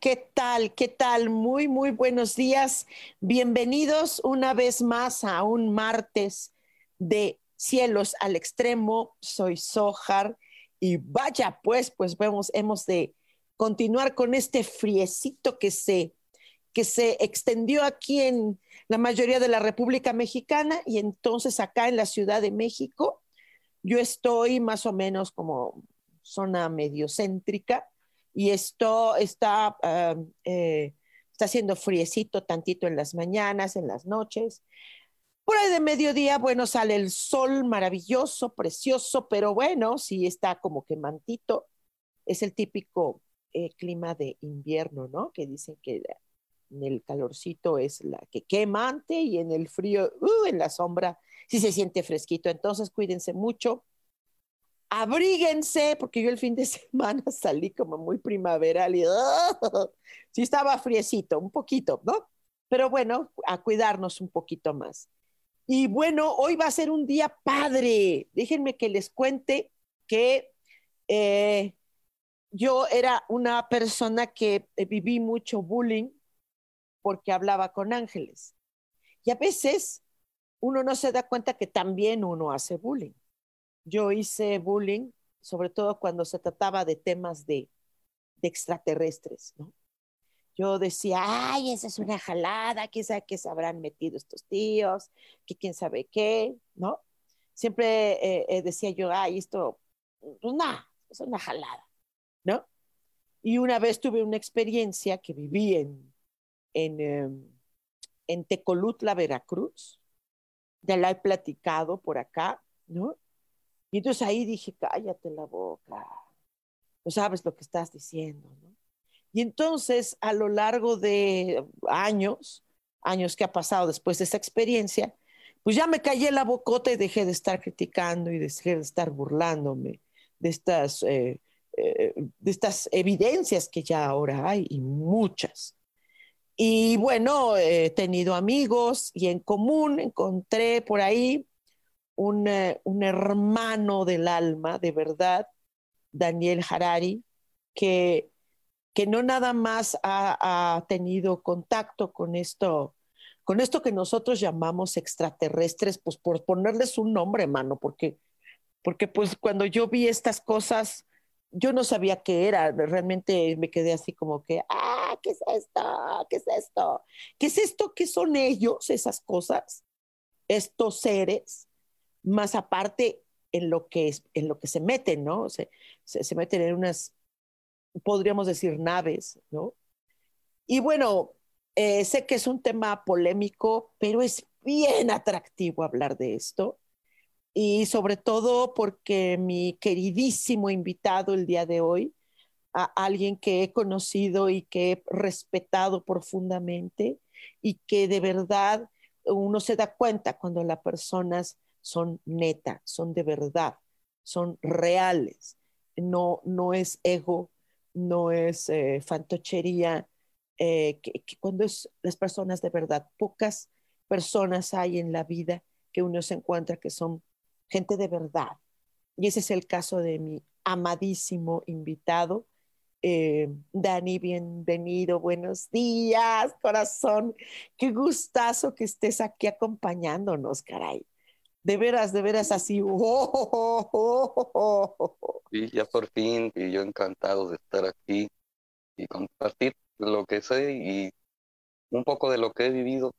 ¿Qué tal? ¿Qué tal? Muy, muy buenos días. Bienvenidos una vez más a un martes de cielos al extremo. Soy Sojar y vaya, pues, pues vemos, hemos de continuar con este friecito que se, que se extendió aquí en la mayoría de la República Mexicana y entonces acá en la Ciudad de México. Yo estoy más o menos como zona mediocéntrica y esto está, ah, eh, está haciendo friecito tantito en las mañanas, en las noches. Por ahí de mediodía, bueno, sale el sol maravilloso, precioso, pero bueno, sí está como que mantito. Es el típico eh, clima de invierno, ¿no? Que dicen que en el calorcito es la que quemante y en el frío, uh, en la sombra, sí se siente fresquito. Entonces, cuídense mucho abríguense, porque yo el fin de semana salí como muy primaveral y sí estaba friecito, un poquito, ¿no? Pero bueno, a cuidarnos un poquito más. Y bueno, hoy va a ser un día padre. Déjenme que les cuente que eh, yo era una persona que eh, viví mucho bullying porque hablaba con ángeles. Y a veces uno no se da cuenta que también uno hace bullying yo hice bullying, sobre todo cuando se trataba de temas de, extraterrestres, ¿no? Yo decía, ay, esa es una jalada, quién sabe qué se habrán metido estos tíos, que quién sabe qué, ¿no? Siempre eh, eh, decía yo, ay, esto, pues nada, es una jalada, ¿no? Y una vez tuve una experiencia que viví en, en, em, en Tecolutla, Veracruz, ya la he platicado por acá, ¿no? Y entonces ahí dije, cállate la boca, no sabes lo que estás diciendo. Y entonces a lo largo de años, años que ha pasado después de esa experiencia, pues ya me callé la bocota y dejé de estar criticando y dejé de estar burlándome de estas, eh, eh, de estas evidencias que ya ahora hay y muchas. Y bueno, he tenido amigos y en común encontré por ahí eh, un, hermano del alma, de verdad, Daniel Harari, que, que no nada más ha, tenido contacto con esto, con esto que nosotros llamamos extraterrestres, pues por ponerles un nombre, hermano, porque, porque pues cuando yo vi estas cosas, yo no sabía qué era, realmente me quedé así como que, ah, ¿qué es esto? ¿Qué es esto? ¿Qué es esto? ¿Qué son ellos, esas cosas? Estos seres más aparte en lo que, es, en lo que se meten, ¿no? Se, se, meten en unas, podríamos decir, naves, ¿no? Y bueno, eh, sé que es un tema polémico, pero es bien atractivo hablar de esto. Y sobre todo porque mi queridísimo invitado el día de hoy, a alguien que he conocido y que he respetado profundamente y que de verdad uno se da cuenta cuando las personas son neta, son de verdad, son reales. No, no es ego, no es eh, fantochería, eh, que, cuando es las personas de verdad, pocas personas hay en la vida que uno se encuentra que son gente de verdad. Y ese es el caso de mi amadísimo invitado, eh, Dani, bienvenido, buenos días, corazón. Qué gustazo que estés aquí acompañándonos, caray de veras, de veras así. Sí, ya por fin, y yo encantado de estar aquí y compartir lo que sé y un poco de lo que he vivido.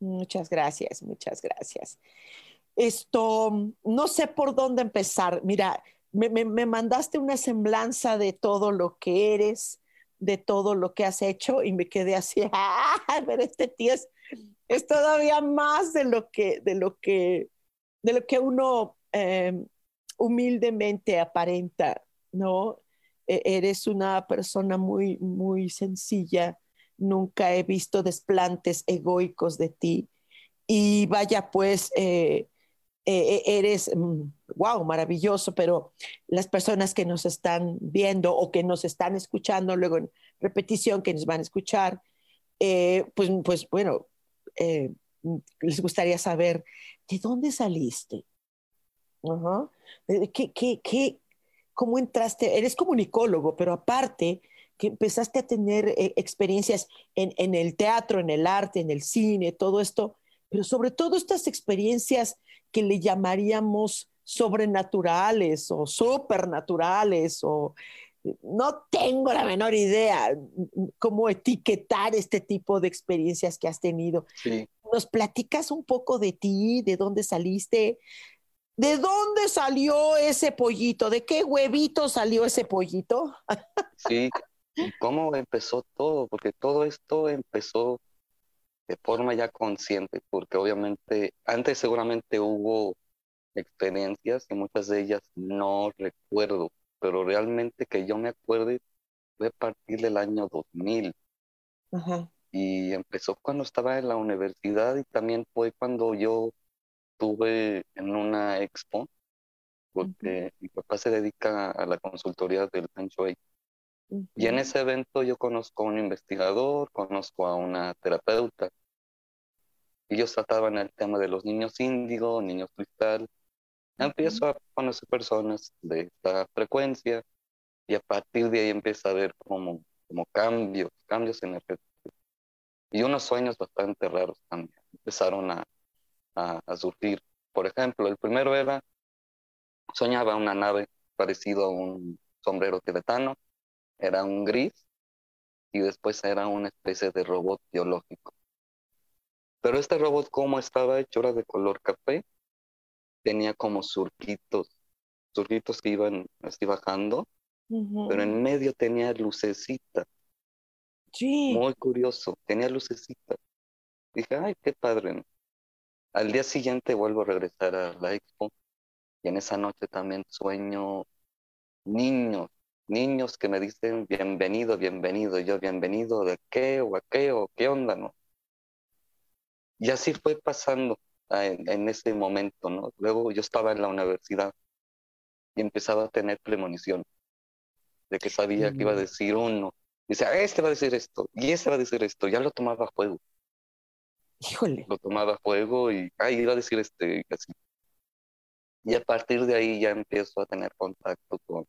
Muchas gracias, muchas gracias. Esto, no sé por dónde empezar. Mira, me, me, mandaste una semblanza de todo lo que eres, de todo lo que has hecho y me quedé así, ¡ah! Pero este tío es, es, todavía más de lo que, de lo que, de lo que uno eh, humildemente aparenta, ¿no? E, eres una persona muy, muy sencilla. Nunca he visto desplantes egoicos de ti. Y vaya, pues, eh, eh, eres, wow, mm, maravilloso, pero las personas que nos están viendo o que nos están escuchando luego en repetición, que nos van a escuchar, eh, pues, pues bueno, eh, les gustaría saber de dónde saliste. ¿Qué, qué, qué, ¿Cómo entraste? Eres comunicólogo, pero aparte que empezaste a tener experiencias en, en el teatro, en el arte, en el cine, todo esto, pero sobre todo estas experiencias que le llamaríamos sobrenaturales o supernaturales o no tengo la menor idea cómo etiquetar este tipo de experiencias que has tenido. ¿Nos platicas un poco de ti, de dónde saliste? ¿De dónde salió ese pollito? ¿De qué huevito salió ese pollito? sí, cómo empezó todo? Porque todo esto empezó de forma ya consciente, porque obviamente antes seguramente hubo experiencias y muchas de ellas no recuerdo, pero realmente que yo me acuerde fue a partir del año 2000. Y empezó cuando estaba en la universidad y también fue cuando yo estuve en una expo, porque mi papá se dedica a la consultoría del Shui. Y en ese evento yo conozco a un investigador, conozco a una terapeuta. Ellos trataban el tema de los niños índigo, niños cristal. Empiezo a conocer personas de esta frecuencia y a partir de ahí empieza a ver como, como cambios, cambios energéticos. Y unos sueños bastante raros también empezaron a, a, a surgir. Por ejemplo, el primero era, soñaba una nave parecido a un sombrero tibetano era un gris y después era una especie de robot biológico. Pero este robot, como estaba hecho, era de color café, tenía como surquitos, surquitos que iban así bajando, pero en medio tenía lucecita. Sí. Muy curioso, tenía lucecita. Dije, ay, qué padre. Al día siguiente vuelvo a regresar a la expo y en esa noche también sueño niños niños que me dicen bienvenido, bienvenido, yo bienvenido de qué o a qué o qué onda, ¿no? Y así fue pasando en, ese momento, ¿no? Luego yo estaba en la universidad y empezaba a tener premonición de que sabía que iba a mm. decir uno. Dice, este va a decir esto y ese va a decir esto. Ya lo tomaba a fuego. Híjole. Lo tomaba a fuego y, ay, iba a decir este, así. Y a partir de ahí ya empiezo a tener contacto con,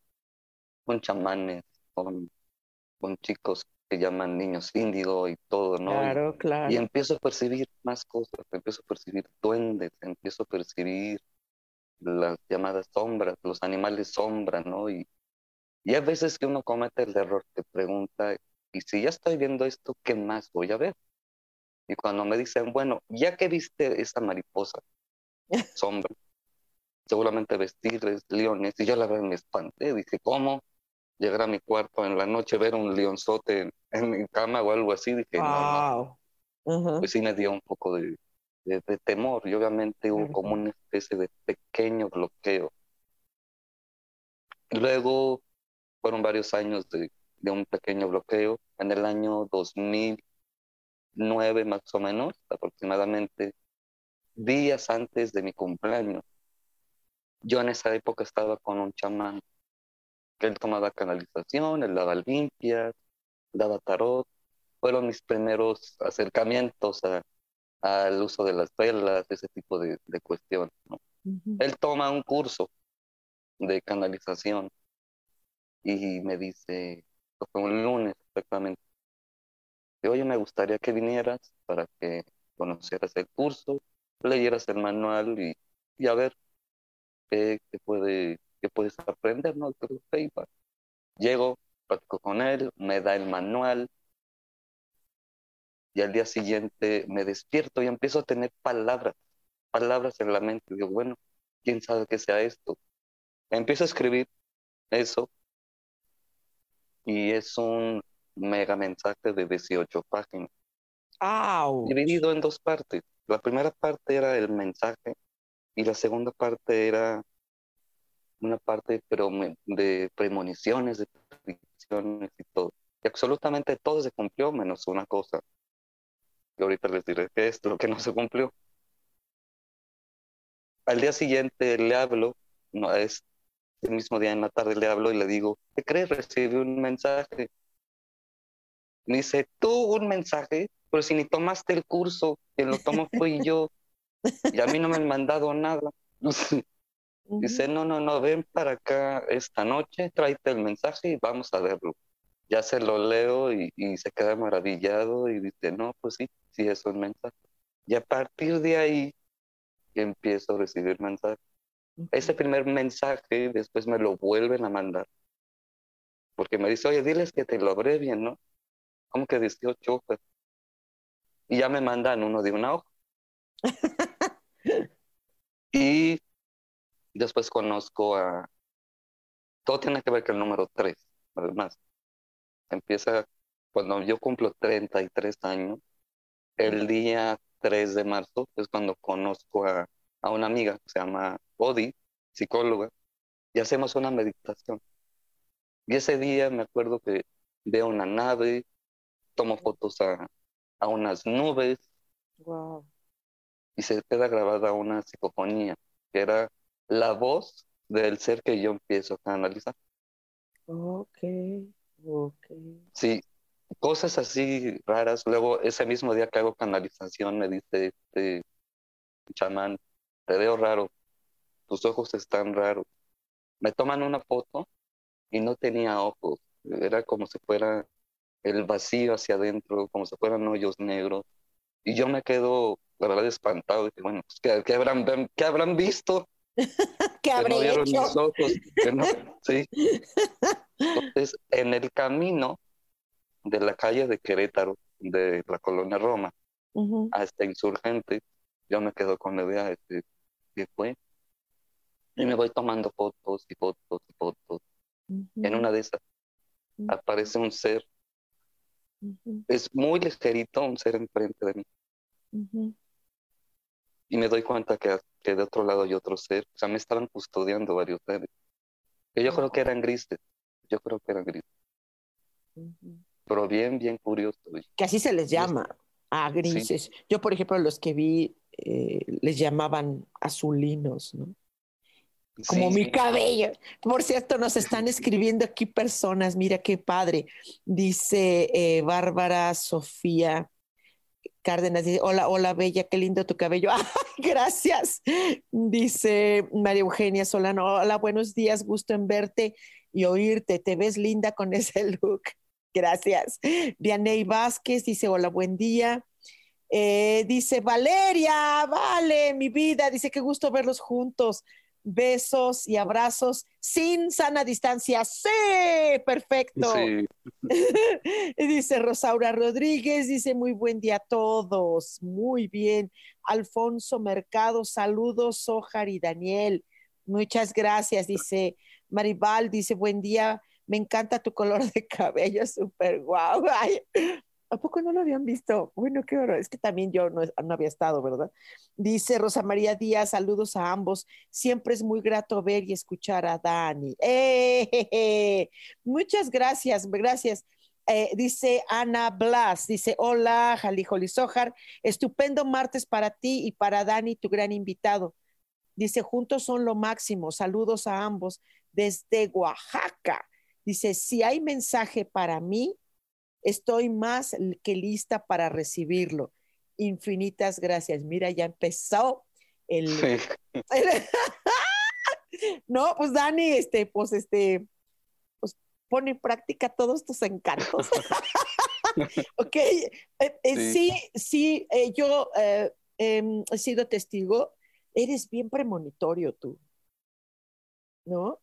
con chamanes, con, con chicos que llaman niños índigo y todo, ¿no? Claro, claro. Y empiezo a percibir más cosas, empiezo a percibir duendes, empiezo a percibir las llamadas sombras, los animales sombra, ¿no? Y, y hay veces que uno comete el error que pregunta, ¿y si ya estoy viendo esto, qué más voy a ver? Y cuando me dicen, bueno, ya que viste esa mariposa sombra, seguramente vestirles leones, y yo la verdad me espanté, dije, ¿cómo? Llegar a mi cuarto en la noche, ver un leonzote en, mi cama o algo así, dije, no, Pues sí me dio un poco de, de, temor y obviamente hubo como una especie de pequeño bloqueo. Luego fueron varios años de, de un pequeño bloqueo. En el año 2009 más o menos, aproximadamente, días antes de mi cumpleaños, yo en esa época estaba con un chamán que él tomaba canalización, él daba limpias, daba tarot. Fueron mis primeros acercamientos al uso de las velas, ese tipo de, de cuestiones. Él toma un curso de canalización y me dice, fue un lunes exactamente, que oye, me gustaría que vinieras para que conocieras el curso, leyeras el manual y, y a ver qué, qué puede que puedes aprender, ¿no? Llego, platico con él, me da el manual y al día siguiente me despierto y empiezo a tener palabras, palabras en la mente. Digo, bueno, ¿quién sabe qué sea esto? Empiezo a escribir eso y es un mega mensaje de 18 páginas. Dividido en dos partes. La primera parte era el mensaje y la segunda parte era una parte pero de premoniciones, de predicciones y todo. Y absolutamente todo se cumplió menos una cosa. Y ahorita les diré que es lo que no se cumplió. Al día siguiente le hablo, no es el mismo día en la tarde le hablo y le digo, ¿qué crees? Recibí un mensaje. Me dice, tú un mensaje, pero si ni tomaste el curso, quien lo tomó fui yo. Y a mí no me han mandado nada. Dice, no, no, no, ven para acá esta noche, tráete el mensaje y vamos a verlo. Ya se lo leo y, se queda maravillado y dice, no, pues sí, sí es un mensaje. Y a partir de ahí empiezo a recibir mensajes. Ese primer mensaje después me lo vuelven a mandar. Porque me dice, oye, diles que te lo bien, ¿no? Como que 18 hojas. Y ya me mandan uno de una hoja. y Después conozco a... Todo tiene que ver con el número 3, además. Empieza cuando yo cumplo 33 años. El día 3 de marzo es cuando conozco a, a una amiga que se llama Odi, psicóloga, y hacemos una meditación. Y ese día me acuerdo que veo una nave, tomo fotos a, a unas nubes. Wow. Y se queda grabada una psicofonía, que era la voz del ser que yo empiezo a analizar. Ok, ok. Sí, cosas así raras. Luego, ese mismo día que hago canalización, me dice este chamán, te veo raro, tus ojos están raros. Me toman una foto y no tenía ojos, era como si fuera el vacío hacia adentro, como si fueran hoyos negros. Y yo me quedo, la verdad, espantado. Dije, bueno, pues, ¿qué, habrán, ¿qué habrán visto? ¿Qué habré hecho? sí. Entonces, en el camino de la calle de Querétaro, de la colonia Roma, hasta Insurgente, yo me quedo con la idea de que fue. Y me voy tomando fotos y fotos y fotos. En una de esas aparece un ser. Es muy ligerito, un ser enfrente de mí y me doy cuenta que, que, de otro lado hay otro ser. O sea, me estaban custodiando varios seres. Que yo creo que eran grises. Yo creo que eran grises. Pero bien, bien curioso. Que así se les llama, a grises. Yo, por ejemplo, los que vi eh, les llamaban azulinos, ¿no? Como mi cabello. Por cierto, nos están escribiendo aquí personas. Mira qué padre. Dice eh, Bárbara Sofía Cárdenas dice, hola, hola, Bella, qué lindo tu cabello. gracias. Dice María Eugenia Solano, hola, buenos días, gusto en verte y oírte. Te ves linda con ese look. Gracias. Dianey Vázquez dice, hola, buen día. Eh, dice Valeria, vale, mi vida, dice, qué gusto verlos juntos besos y abrazos sin sana distancia. Sí, perfecto. dice Rosaura Rodríguez, dice muy buen día a todos. Muy bien. Alfonso Mercado, saludos, Ojar y Daniel. Muchas gracias, dice Maribal, dice buen día. Me encanta tu color de cabello, súper guau. ¿A poco no lo habían visto? Bueno, qué horror. Es que también yo no, había estado, ¿verdad? Dice Rosa María Díaz, saludos a ambos. Siempre es muy grato ver y escuchar a Dani. ¡Eh, Muchas gracias, gracias. Eh, dice Ana Blas, dice, hola, Jalijo Sojar, estupendo martes para ti y para Dani, tu gran invitado. Dice, juntos son lo máximo, saludos a ambos desde Oaxaca. Dice, si hay mensaje para mí, Estoy más que lista para recibirlo. Infinitas gracias. Mira, ya empezó el... no, pues Dani, este, pues este, pues pone en práctica todos tus encantos. ok, eh, eh, sí, sí, eh, yo em, he sido testigo. Eres bien premonitorio tú, ¿no?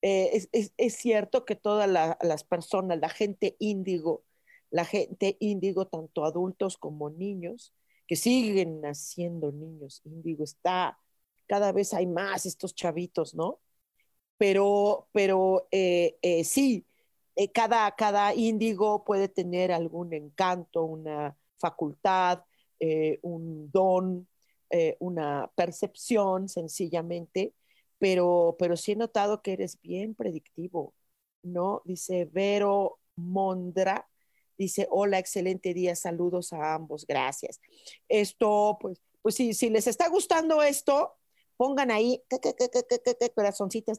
es, cierto que todas las personas, la gente índigo, la gente índigo, tanto adultos como niños, que siguen naciendo niños índigo, está, cada vez hay más estos chavitos, ¿no? Pero, pero eh, eh, sí, cada, cada índigo puede tener algún encanto, una facultad, un don, una percepción sencillamente pero, pero sí he notado que eres bien predictivo, ¿no? Dice Vero Mondra, dice, hola, excelente día, saludos a ambos, gracias. Esto, pues, pues si, si les está gustando esto, pongan ahí corazoncitos,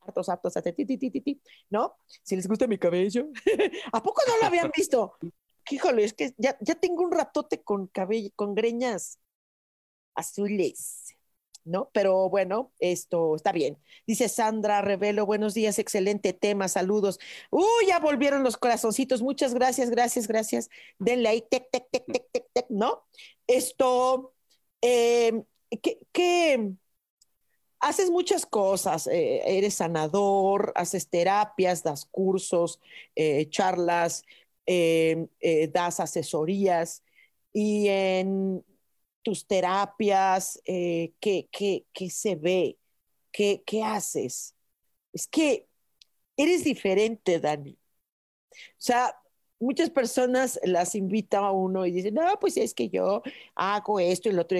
hartos, hartos, ¿no? Si les gusta mi cabello. ¿A poco no lo habían visto? Híjole, es que ya, ya tengo un ratote con cabello, con greñas azules. ¿No? Pero bueno, esto está bien. Dice Sandra Revelo, buenos días, excelente tema, saludos. Uy, ya volvieron los corazoncitos, muchas gracias, gracias, gracias. Denle ahí, tec, tec, tec, tec, tec, ¿no? Esto, eh, ¿qué, haces muchas cosas, eh, eres sanador, haces terapias, das cursos, eh, charlas, das asesorías y en tus terapias, eh, ¿qué, se ve? ¿Qué, ¿Qué haces? Es que eres diferente, Dani. O sea, muchas personas las invita a uno y dicen, no, pues es que yo hago esto y lo otro,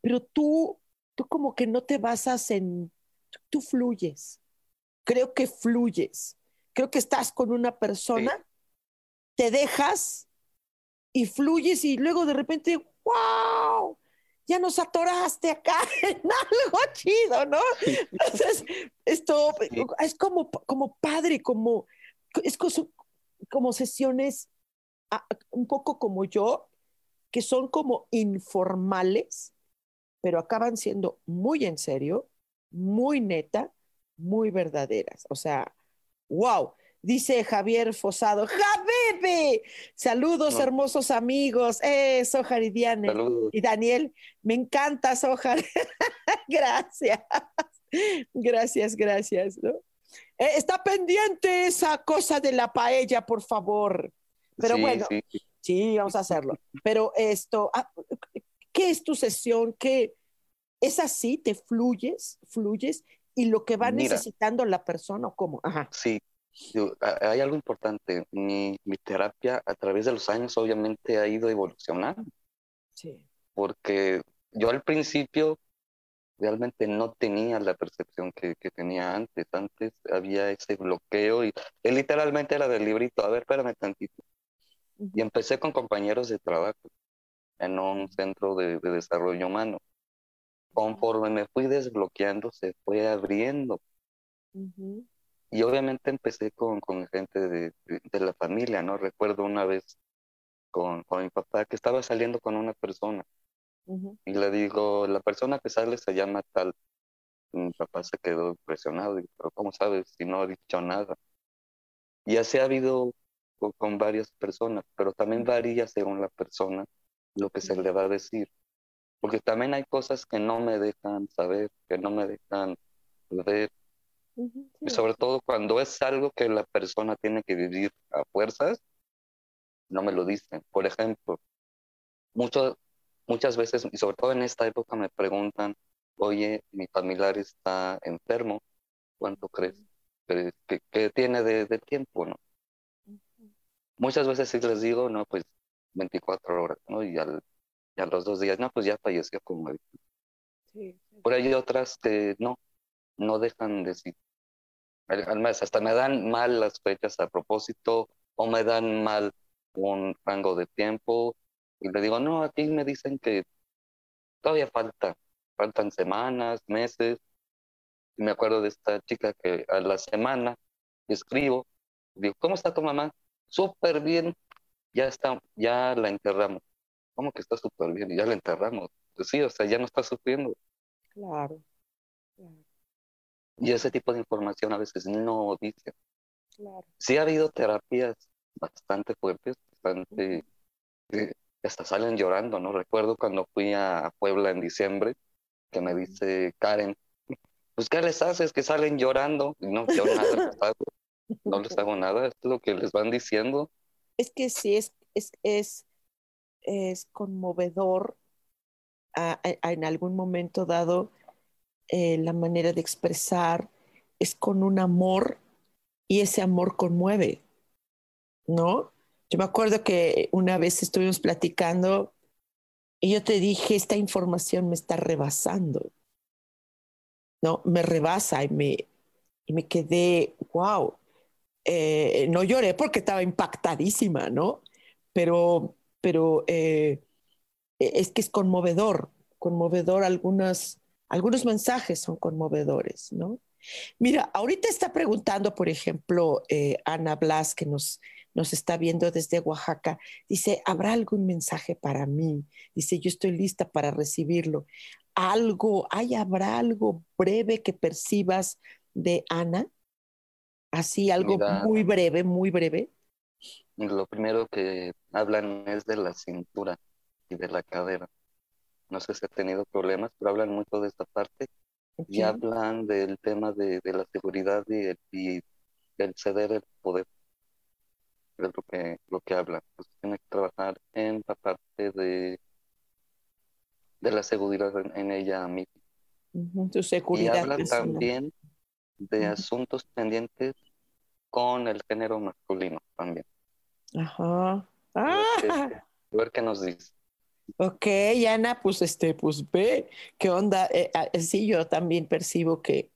pero tú, tú como que no te basas en, tú fluyes. Creo que fluyes. Creo que estás con una persona, te dejas y fluyes y luego de repente, wow, ya nos atoraste acá en algo chido, ¿no? Entonces, esto es como, como padre, como, es como sesiones un poco como yo, que son como informales, pero acaban siendo muy en serio, muy neta, muy verdaderas. O sea, wow. Dice Javier Fosado, ¡Jabebe! Saludos, hermosos amigos. Eh, Sojar y Diane. Y Daniel, me encanta, Sojar. gracias. Gracias, gracias. ¿no? Eh, está pendiente esa cosa de la paella, por favor. Pero bueno, sí. vamos a hacerlo. Pero esto, ah, ¿qué es tu sesión? ¿Qué es así? ¿Te fluyes? ¿Fluyes? ¿Y lo que va necesitando la persona o cómo? Ajá. Sí, hay algo importante. Mi, mi, terapia a través de los años obviamente ha ido evolucionando. Sí. Porque yo al principio realmente no tenía la percepción que, que tenía antes. Antes había ese bloqueo y literalmente era del librito. A ver, espérame tantito. Y empecé con compañeros de trabajo en un centro de, de desarrollo humano. Conforme me fui desbloqueando, se fue abriendo. Y obviamente empecé con, con gente de, de, la familia, ¿no? Recuerdo una vez con, con mi papá que estaba saliendo con una persona y le digo, la persona que sale se llama tal. mi papá se quedó impresionado, y, pero ¿cómo sabes si no ha dicho nada? Y así ha habido con, con varias personas, pero también varía según la persona lo que se le va a decir. Porque también hay cosas que no me dejan saber, que no me dejan ver, y sobre todo cuando es algo que la persona tiene que vivir a fuerzas, no me lo dicen. Por ejemplo, mucho, muchas veces, y sobre todo en esta época, me preguntan, oye, mi familiar está enfermo, ¿cuánto crees que, tiene de, tiempo, no? Muchas veces sí les digo, no, pues 24 horas, ¿no? Y, al, a los dos días, no, pues ya falleció como sí, Por ahí hay otras que no, no dejan de decir. Además, hasta me dan mal las fechas a propósito o me dan mal un rango de tiempo y le digo, no, aquí me dicen que todavía falta, faltan semanas, meses. Y me acuerdo de esta chica que a la semana escribo, digo, ¿cómo está tu mamá? Súper bien, ya está, ya la enterramos. ¿Cómo que está súper bien? Y ya la enterramos. Pues sí, o sea, ya no está sufriendo. Claro. claro. Y ese tipo de información a veces no dice. Claro. Sí ha habido terapias bastante fuertes, bastante, eh, hasta salen llorando, ¿no? Recuerdo cuando fui a Puebla en diciembre, que me dice Karen, pues ¿qué les haces? Que salen llorando. no, yo nada les hago. No les hago nada, es lo que les van diciendo. Es que sí, es, es, es, es conmovedor en algún momento dado eh, la manera de expresar es con un amor y ese amor conmueve, ¿no? Yo me acuerdo que una vez estuvimos platicando y yo te dije, esta información me está rebasando, ¿no? Me rebasa y me, y me quedé, wow. Eh, no lloré porque estaba impactadísima, ¿no? Pero, pero eh, es que es conmovedor, conmovedor algunas, algunos mensajes son conmovedores, ¿no? Mira, ahorita está preguntando, por ejemplo, eh, Ana Blas, que nos, nos está viendo desde Oaxaca, dice, ¿habrá algún mensaje para mí? Dice, yo estoy lista para recibirlo. Algo, ¿hay, habrá algo breve que percibas de Ana? Así, algo muy breve, muy breve. Lo primero que hablan es de la cintura y de la cadera. No sé si ha tenido problemas, pero hablan mucho de esta parte y hablan del tema de, la seguridad y, y, el ceder el poder. Es lo que, lo que hablan. Pues tiene que trabajar en la parte de, de la seguridad en, ella misma. Y hablan también de asuntos pendientes con el género masculino también. Ajá. Ah. A ver qué nos dice. Ok, Ana, pues este, pues ve, ¿qué onda? Eh, ah, sí, yo también percibo que,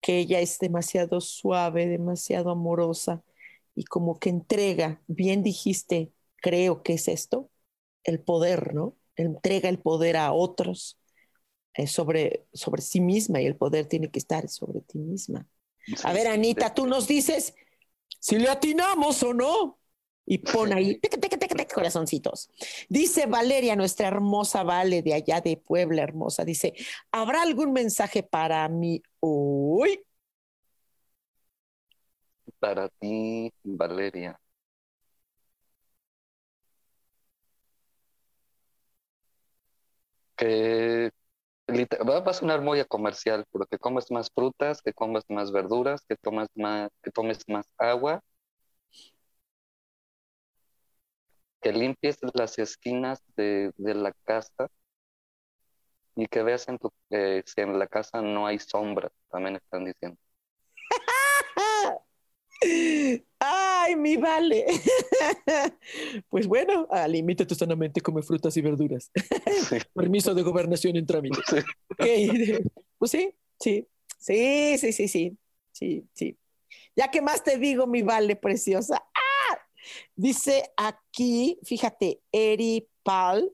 que ella es demasiado suave, demasiado amorosa y como que entrega, bien dijiste, creo que es esto, el poder, ¿no? Entrega el poder a otros eh, sobre, sobre sí misma y el poder tiene que estar sobre ti misma. a ver, Anita, tú nos dices si le atinamos o no y pon ahí corazoncitos. Dice Valeria, nuestra hermosa Vale de allá de Puebla, hermosa, dice, ¿habrá algún mensaje para mí hoy? Para ti, Valeria. Que va a sonar muy a comercial, pero que comes más frutas, que comes más verduras, que tomas más, que tomes más agua que limpies las esquinas de, la casa y que veas en tu, eh, si en la casa no hay sombra, también están diciendo. Ay, mi vale. pues bueno, tu sanamente, come frutas y verduras. Permiso de gobernación en trámite. Pues sí, sí, sí, sí, sí, sí, sí, sí. Ya que más te digo, mi vale preciosa. Dice aquí, fíjate, Eri Pal,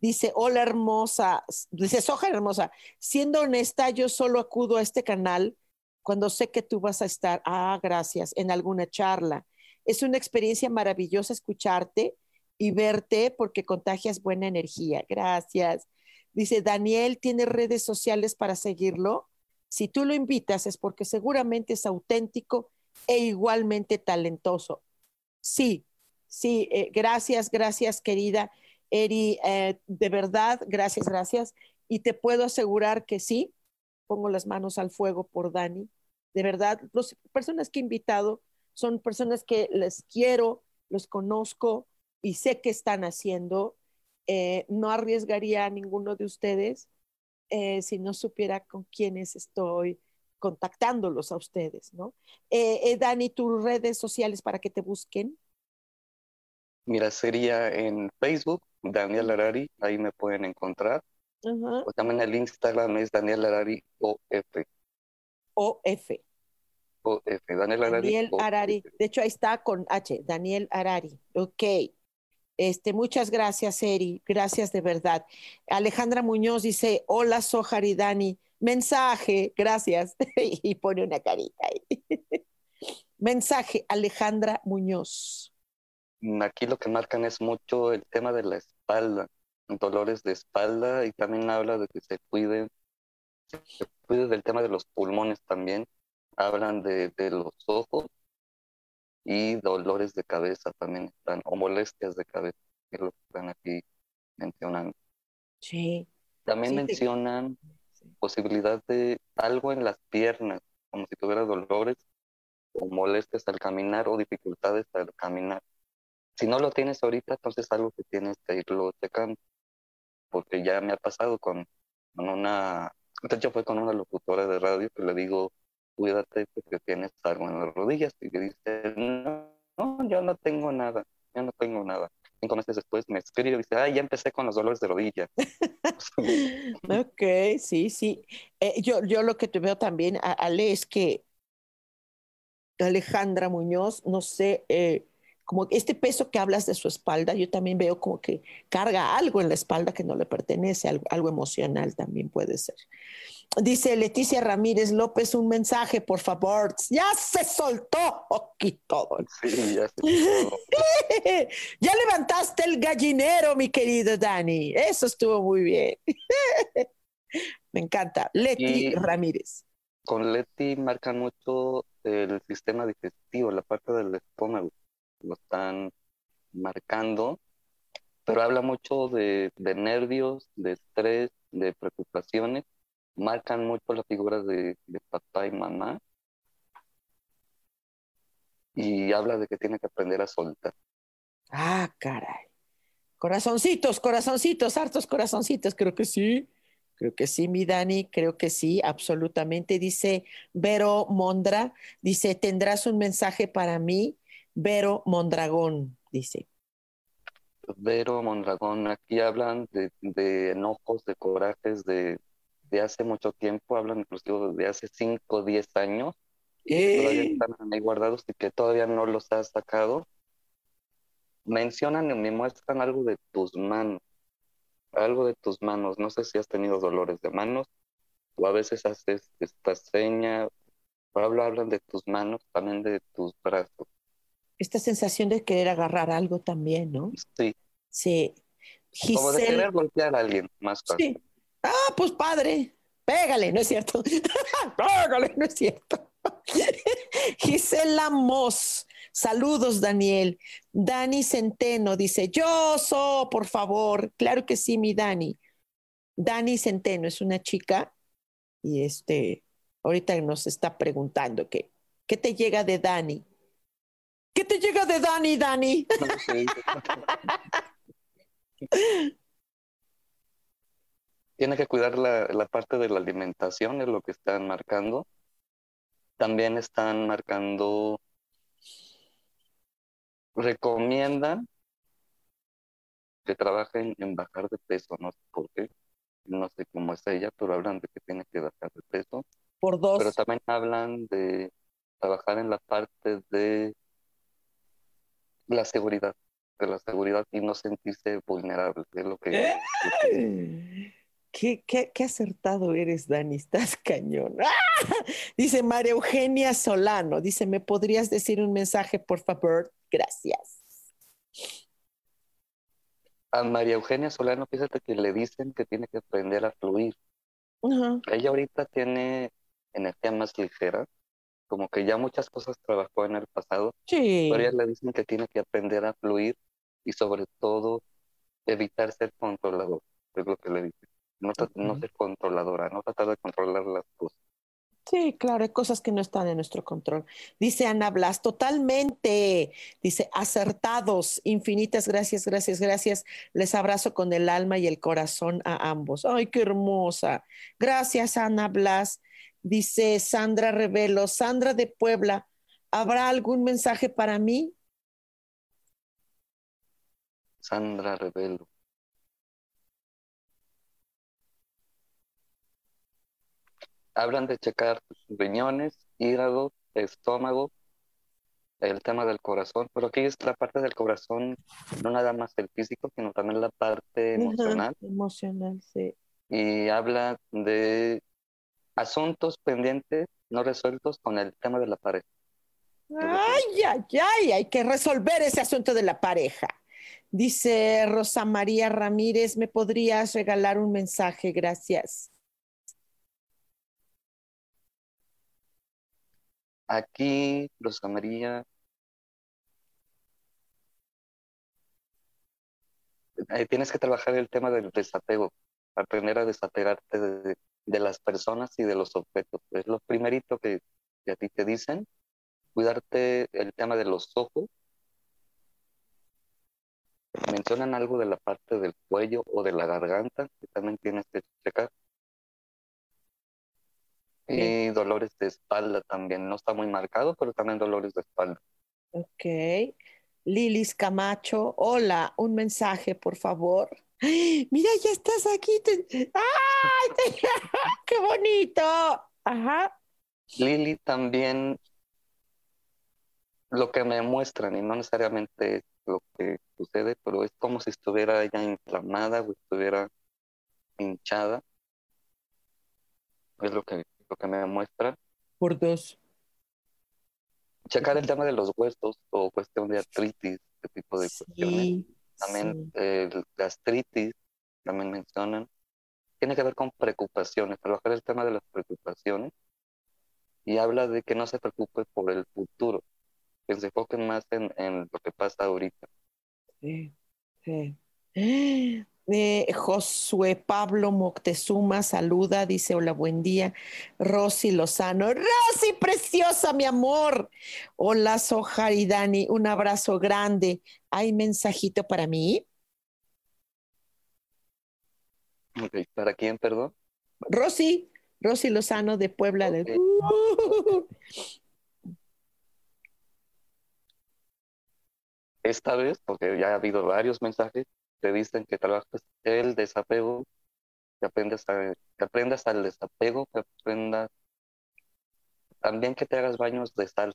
dice, hola hermosa, dice, Soja hermosa, siendo honesta, yo solo acudo a este canal cuando sé que tú vas a estar, ah, gracias, en alguna charla. Es una experiencia maravillosa escucharte y verte porque contagias buena energía. Gracias. Dice, Daniel, ¿tiene redes sociales para seguirlo? Si tú lo invitas es porque seguramente es auténtico e igualmente talentoso. Sí, sí, eh, gracias, gracias, querida Eri, eh, de verdad, gracias, gracias. Y te puedo asegurar que sí, pongo las manos al fuego por Dani. De verdad, las personas que he invitado son personas que les quiero, los conozco y sé qué están haciendo. Eh, no arriesgaría a ninguno de ustedes si no supiera con quiénes estoy contactándolos a ustedes, ¿no? Eh, eh, Dani, tus redes sociales para que te busquen. Mira, sería en Facebook, Daniel Arari, ahí me pueden encontrar. O también el Instagram es Daniel Arari OF. OF. OF, Daniel Arari. Daniel Arari. De hecho, ahí está con H, Daniel Arari. Ok. Este, muchas gracias, Eri. Gracias de verdad. Alejandra Muñoz dice: Hola, Sojar y Dani. Mensaje, gracias. y pone una carita ahí. Mensaje, Alejandra Muñoz. Aquí lo que marcan es mucho el tema de la espalda, dolores de espalda y también habla de que se cuiden, se cuide del tema de los pulmones también. Hablan de, de los ojos y dolores de cabeza también están, o molestias de cabeza, que es lo que están aquí mencionando. Sí. También mencionan posibilidad de algo en las piernas, como si tuviera dolores o molestias al caminar o dificultades al caminar. Si no lo tienes ahorita, entonces es algo que tienes que irlo checando, porque ya me ha pasado con, con una, de hecho fue con una locutora de radio que le digo, cuídate porque tienes algo en las rodillas, y que dice, no, no, yo no tengo nada, yo no tengo nada cinco meses después me escribe y dice, ay, ya empecé con los dolores de rodilla. ok, sí, sí. Eh, yo, yo lo que te veo también, Ale, es que Alejandra Muñoz, no sé, eh, como este peso que hablas de su espalda, yo también veo como que carga algo en la espalda que no le pertenece, algo, emocional también puede ser. Dice Leticia Ramírez López, un mensaje, por favor. Ya se soltó aquí todo. Sí, ya, ya levantaste el gallinero, mi querido Dani. Eso estuvo muy bien. Me encanta. Leti Ramírez. Con Leti marcan mucho el sistema digestivo, la parte del estómago lo están marcando, pero habla mucho de, nervios, de estrés, de preocupaciones, marcan mucho las figuras de, papá y mamá y habla de que tiene que aprender a soltar. Ah, caray. Corazoncitos, corazoncitos, hartos corazoncitos, creo que sí. Creo que sí, mi Dani, creo que sí, absolutamente. Dice Vero Mondra, dice, ¿tendrás un mensaje para mí? Vero Mondragón, dice. Vero Mondragón, aquí hablan de, enojos, de corajes de, hace mucho tiempo, hablan inclusive de hace 5 o 10 años, todavía están ahí guardados y que todavía no los has sacado. Mencionan y me muestran algo de tus manos, algo de tus manos, no sé si has tenido dolores de manos o a veces haces esta seña, Pablo hablan de tus manos, también de tus brazos esta sensación de querer agarrar algo también, ¿no? Sí. Sí. Como de querer golpear a alguien más fácil. Sí. Ah, pues padre, pégale, ¿no es cierto? pégale, ¿no es cierto? Gisela Moss, saludos Daniel. Dani Centeno dice, yo soy, por favor. Claro que sí, mi Dani. Dani Centeno es una chica y este, ahorita nos está preguntando qué, ¿qué te llega de Dani? ¿Qué te llega de Dani, Dani? Tiene que cuidar la, parte de la alimentación, es lo que están marcando. También están marcando, recomiendan que trabajen en bajar de peso, no sé por qué, no sé cómo es ella, pero hablan de que tiene que bajar de peso. Por dos. Pero también hablan de trabajar en la parte de la seguridad, de la seguridad y no sentirse vulnerable, es lo que... Qué, qué, acertado eres, Dani, estás cañón. ¡Ah! Dice María Eugenia Solano, dice, ¿me podrías decir un mensaje, por favor? Gracias. A María Eugenia Solano, fíjate que le dicen que tiene que aprender a fluir. Ella ahorita tiene energía más ligera, como que ya muchas cosas trabajó en el pasado, sí. pero ella le dicen que tiene que aprender a fluir y sobre todo evitar ser controlador, es lo que le dicen. No, no ser controladora, no tratar de controlar las cosas. Sí, claro, hay cosas que no están en nuestro control. Dice Ana Blas, totalmente. Dice, acertados, infinitas gracias, gracias, gracias. Les abrazo con el alma y el corazón a ambos. Ay, qué hermosa. Gracias, Ana Blas. Dice Sandra Revelo, Sandra de Puebla, ¿habrá algún mensaje para mí? Sandra Revelo. Hablan de checar riñones, hígado, estómago, el tema del corazón, pero aquí es la parte del corazón, no nada más el físico, sino también la parte emocional. emocional, sí. Y habla de asuntos pendientes no resueltos con el tema de la pareja. Ay, ay, ay, hay que resolver ese asunto de la pareja. Dice Rosa María Ramírez, ¿me podrías regalar un mensaje? Gracias. Aquí, Rosa María. Eh, tienes que trabajar el tema del desapego, aprender a desapegarte de, de las personas y de los objetos. Es lo primerito que, que a ti te dicen, cuidarte el tema de los ojos. Mencionan algo de la parte del cuello o de la garganta, que también tienes que checar. Y dolores de espalda también. No está muy marcado, pero también dolores de espalda. Ok. Lilis Camacho, hola, un mensaje, por favor. Mira, ya estás aquí. ¡Ay! ¡Qué bonito! Ajá. Lili también lo que me muestran, y no necesariamente es lo que sucede, pero es como si estuviera ella inflamada o estuviera hinchada. Es lo que, lo que me muestran. Por dos. Checar el tema de los huesos o cuestión de artritis, este tipo de cuestiones. También eh, gastritis, también mencionan. Tiene que ver con preocupaciones, trabajar el tema de las preocupaciones. Y habla de que no se preocupe por el futuro, que se enfoquen más en, en lo que pasa ahorita. Sí, sí. Eh, Josué Pablo Moctezuma saluda, dice hola, buen día. Rosy Lozano, Rosy preciosa, mi amor. Hola, Sojar y Dani, un abrazo grande. ¿Hay mensajito para mí? ¿Para quién, perdón? Rosy, Rosy Lozano de Puebla. De... Esta vez, porque ya ha habido varios mensajes, te dicen que trabajes el desapego, que aprendas, a, que aprendas al desapego, que aprendas también que te hagas baños de sal,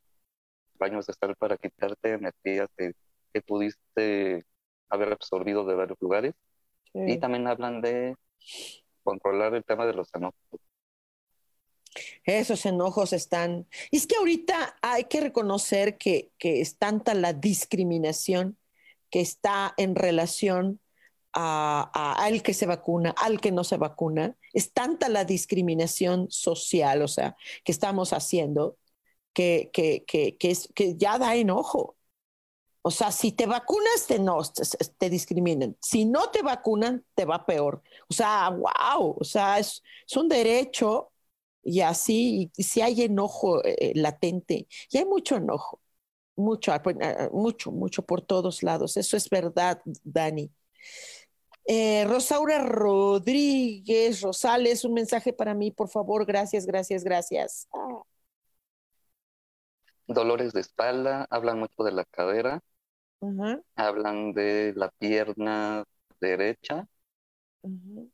baños de sal para quitarte energías que, que pudiste haber absorbido de varios lugares. Y también hablan de controlar el tema de los enojos. Esos enojos están... Es que ahorita hay que reconocer que, que es tanta la discriminación que está en relación a, al que se vacuna, al que no se vacuna. Es tanta la discriminación social, o sea, que estamos haciendo, que, que, que, que, ya da enojo. O sea, si te vacunas, te, no, te, discriminan. Si no te vacunan, te va peor. O sea, wow, o sea, es, un derecho y así, y si hay enojo eh, latente, y hay mucho enojo mucho, ah, pues, ah, mucho, mucho por todos lados. Eso es verdad, Dani. Eh, Rosaura Rodríguez Rosales, un mensaje para mí, por favor. Gracias, gracias, gracias. Ah. Dolores de espalda, hablan mucho de la cadera, uh -huh. hablan de la pierna derecha Uh -huh.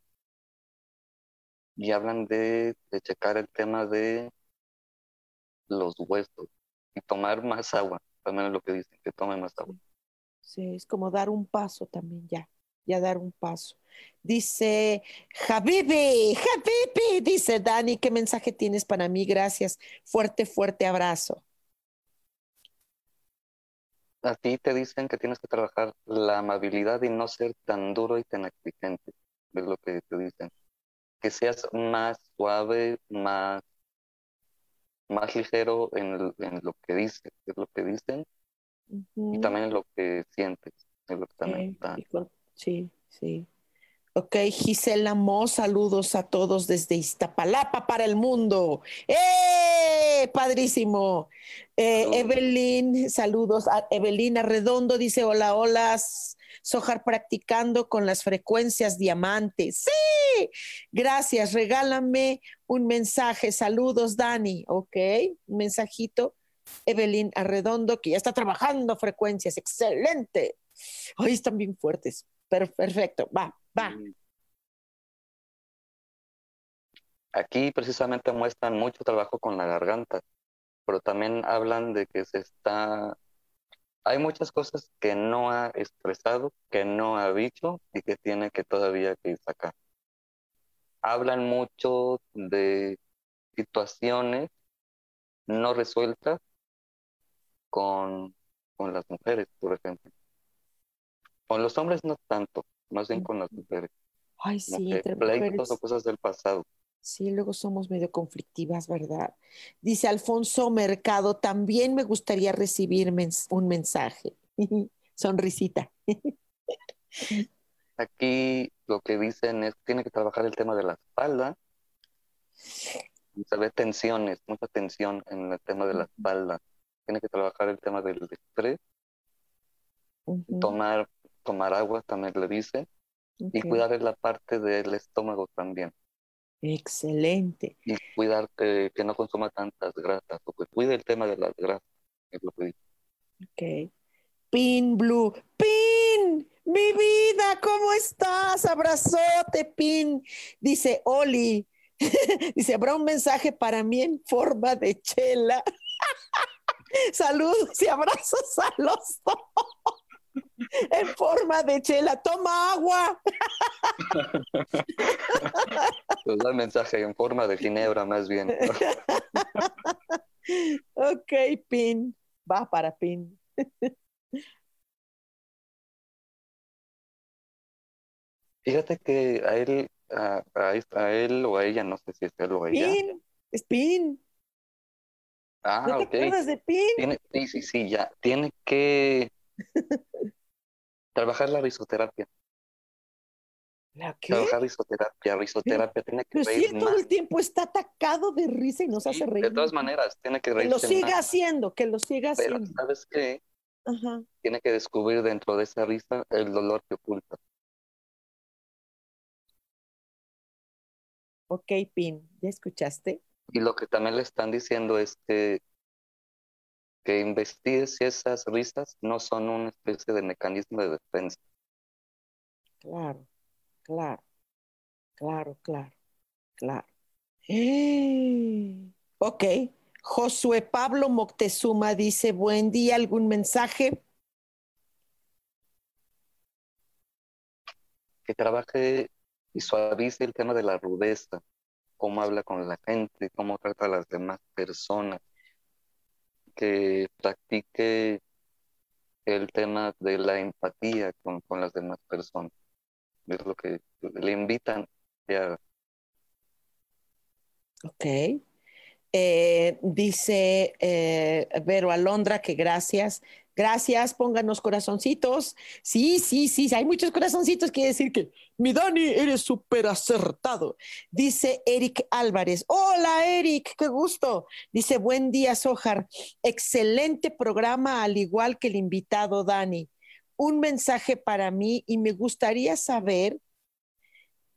y hablan de, de checar el tema de los huesos y tomar más agua también es lo que dicen, que tome más agua. Sí, es como dar un paso también ya, ya dar un paso. Dice Javibi, Javibi, dice Dani, ¿qué mensaje tienes para mí? Gracias. Fuerte, fuerte abrazo. A ti te dicen que tienes que trabajar la amabilidad y no ser tan duro y tan exigente. Es lo que te dicen. Que seas más suave, más más ligero en, en, lo que dices, es lo que dicen, uh -huh. y también en lo que sientes, es lo que también okay. Sí, sí. Ok, Gisela Mo, saludos a todos desde Iztapalapa para el mundo. ¡Eh! Padrísimo. Eh, Evelyn, saludos a Evelyn Arredondo, dice hola, hola. Sojar practicando con las frecuencias diamantes. Sí, gracias. Regálame un mensaje. Saludos, Dani. Ok, un mensajito. Evelyn Arredondo, que ya está trabajando frecuencias. Excelente. Hoy están bien fuertes. Perfecto. Va, va. Aquí precisamente muestran mucho trabajo con la garganta, pero también hablan de que se está hay muchas cosas que no ha expresado, que no ha dicho y que tiene que todavía que sacar. Hablan mucho de situaciones no resueltas con, con las mujeres, por ejemplo. Con los hombres no tanto, más bien con las mujeres. Ay, sí, pleitos o cosas del pasado. Sí, luego somos medio conflictivas, ¿verdad? Dice Alfonso Mercado, también me gustaría recibir mens un mensaje. Sonrisita. Aquí lo que dicen es, tiene que trabajar el tema de la espalda, Se ve tensiones, mucha tensión en el tema de la espalda. Tiene que trabajar el tema del estrés, tomar, tomar agua, también le dice, y cuidar la parte del estómago también. Excelente. Y cuidar que, que no consuma tantas grasas, o que cuide el tema de las grasas. Ok. Pin Blue. Pin, mi vida, ¿cómo estás? Abrazote, Pin. Dice Oli. Dice, habrá un mensaje para mí en forma de chela. Saludos y abrazos a los dos. En forma de chela. Toma agua. Pues da el mensaje en forma de ginebra más bien. Ok, Pin. Va para Pin. Fíjate que a él, a, él o a ella, no sé si es él o ella. Pin. Es Pin. Ah, ¿No te acuerdas de Pin? Tiene, sí, sí, sí, ya. Tiene que trabajar la risoterapia. ¿La qué? Trabajar risoterapia, risoterapia. Tiene que Pero si reír él todo más. el tiempo está atacado de risa y nos hace reír. de todas maneras, tiene que que lo siga más. haciendo, que lo siga Pero, haciendo. ¿sabes qué? Ajá. Tiene que descubrir dentro de esa risa el dolor que oculta. Ok, Pin, ¿ya escuchaste? Y lo que también le están diciendo es que, que investigue si esas risas no son una especie de mecanismo de defensa. Claro, claro, claro, claro, claro. Eh, Ok, Josué Pablo Moctezuma dice, buen día, ¿algún mensaje? Que trabaje y suavice el tema de la rudeza, cómo habla con la gente, cómo trata a las demás personas, que practique el tema de la empatía con, con las demás personas. Es lo que le invitan haga. Ok. Eh, dice eh, Vero Alondra que gracias. Gracias, pónganos corazoncitos. Sí, sí, sí, hay muchos corazoncitos. Quiere decir que mi Dani, eres súper acertado. Dice Eric Álvarez. Hola, Eric, qué gusto. Dice, buen día, Sojar. Excelente programa, al igual que el invitado Dani. Un mensaje para mí y me gustaría saber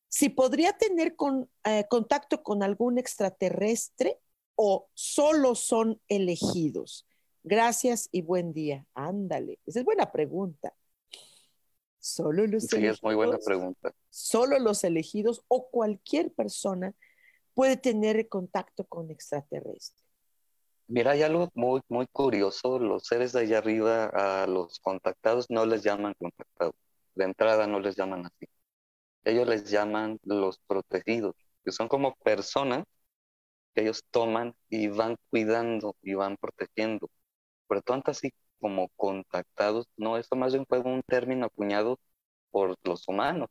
si podría tener eh, contacto con algún extraterrestre o solo son elegidos. Gracias y buen día. Ándale, esa es buena pregunta. Solo los Sí, elegidos. es muy buena pregunta. Solo los elegidos o cualquier persona puede tener contacto con extraterrestre. Mira, hay algo muy, muy curioso. Los seres de allá arriba, a los contactados no les llaman contactados. De entrada no les llaman así. Ellos les llaman los protegidos, que son como personas que ellos toman y van cuidando y van protegiendo. Pero tanto así como contactados, no, eso más bien fue un término acuñado por los humanos.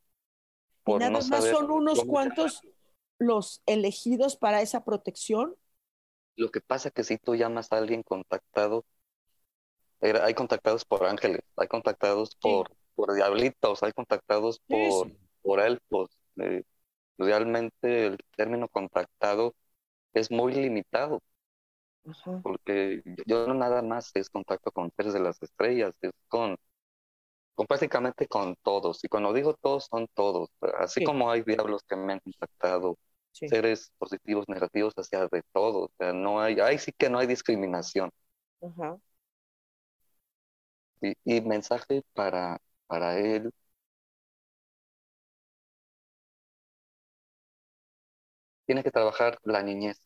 Por nada no más saber son unos cuantos los elegidos para esa protección. Lo que pasa es que si tú llamas a alguien contactado, hay contactados por ángeles, hay contactados por, por diablitos, hay contactados Sí, por, sí. por elfos. Eh, realmente el término contactado es muy limitado, Porque yo no nada más es contacto con seres de las estrellas, es con, con prácticamente con todos. Y cuando digo todos, son todos. Así Sí. como hay diablos que me han contactado, Sí. seres positivos, negativos, hacia de todos. O sea, no hay, ahí sí que no hay discriminación. Y mensaje para, para él. Tiene que trabajar la niñez.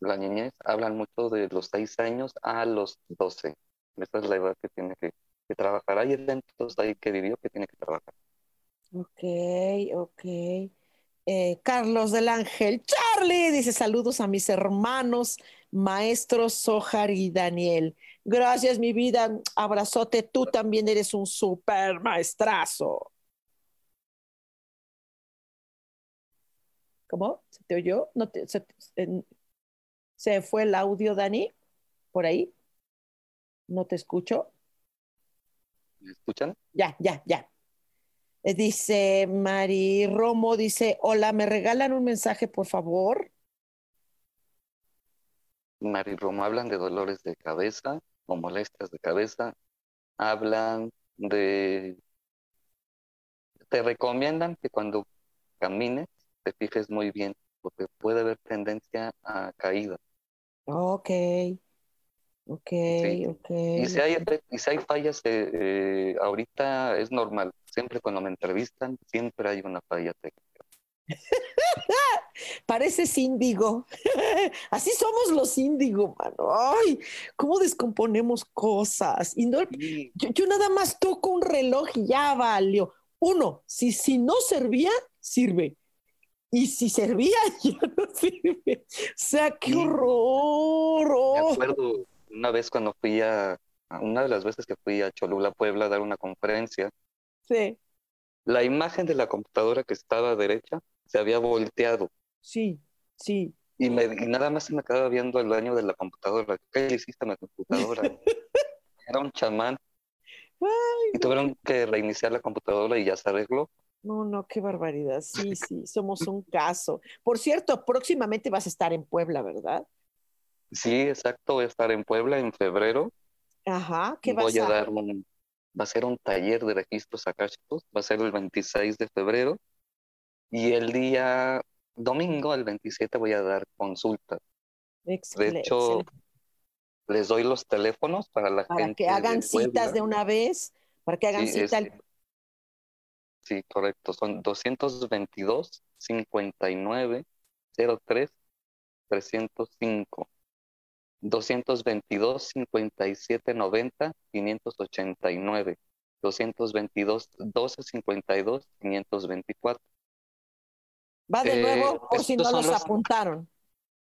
La niñez hablan mucho de los seis años a los doce. Esa es la edad que tiene que, trabajar. Hay eventos ahí que vivió que tiene que trabajar. Ok, ok. Eh, Carlos del Ángel, Charlie, dice saludos a mis hermanos, maestros Sojar y Daniel. Gracias, mi vida. Abrazote, tú también eres un super maestrazo. ¿Cómo? ¿Se te oyó? ¿No te- ¿Se fue el audio, Dani? ¿Por ahí? ¿No te escucho? ¿Me escuchan? Ya, ya, ya. Eh, dice Mari Romo, dice, hola, ¿me regalan un mensaje, por favor? Mari Romo, hablan de dolores de cabeza o molestias de cabeza, hablan de... Te recomiendan que cuando camines te fijes muy bien, porque puede haber tendencia a caída. Ok, ok, ok. Y si hay, y si hay fallas, eh, eh, ahorita es normal. Siempre cuando me entrevistan, siempre hay una falla técnica. Pareces índigo. Así somos los índigo, mano. Ay, cómo descomponemos cosas. Y no, yo, nada más toco un reloj y ya valió. Uno, si, si no servía, sirve. Y si servía, ya no sirve. O sea, qué horror. Me oh. acuerdo una vez cuando fui a, una de las veces que fui a Cholula, Puebla, a dar una conferencia. Sí. La imagen de la computadora que estaba a derecha se había volteado. Sí, sí. Y, me, y nada más se me quedaba viendo el daño de la computadora. ¿Qué le hiciste a la computadora? Era un chamán. y tuvieron que reiniciar la computadora y ya se arregló. No, no, qué barbaridad. Sí, sí, somos un caso. Por cierto, próximamente vas a estar en Puebla, ¿verdad? Sí, exacto, voy a estar en Puebla en febrero. Ajá, ¿qué vas Voy a a dar un, va a ser un taller de registros akáshicos, va a ser el 26 de febrero. Y el día domingo, el 27, voy a dar consultas. De Excelente, hecho, excelente. les doy los teléfonos para la Para gente que hagan de citas de una vez, para que hagan Sí, cita. Sí, correcto. Son 222 59 03 305. 222 57 90 589. 222 12 52 524. Va de Eh, nuevo por si no los los- apuntaron.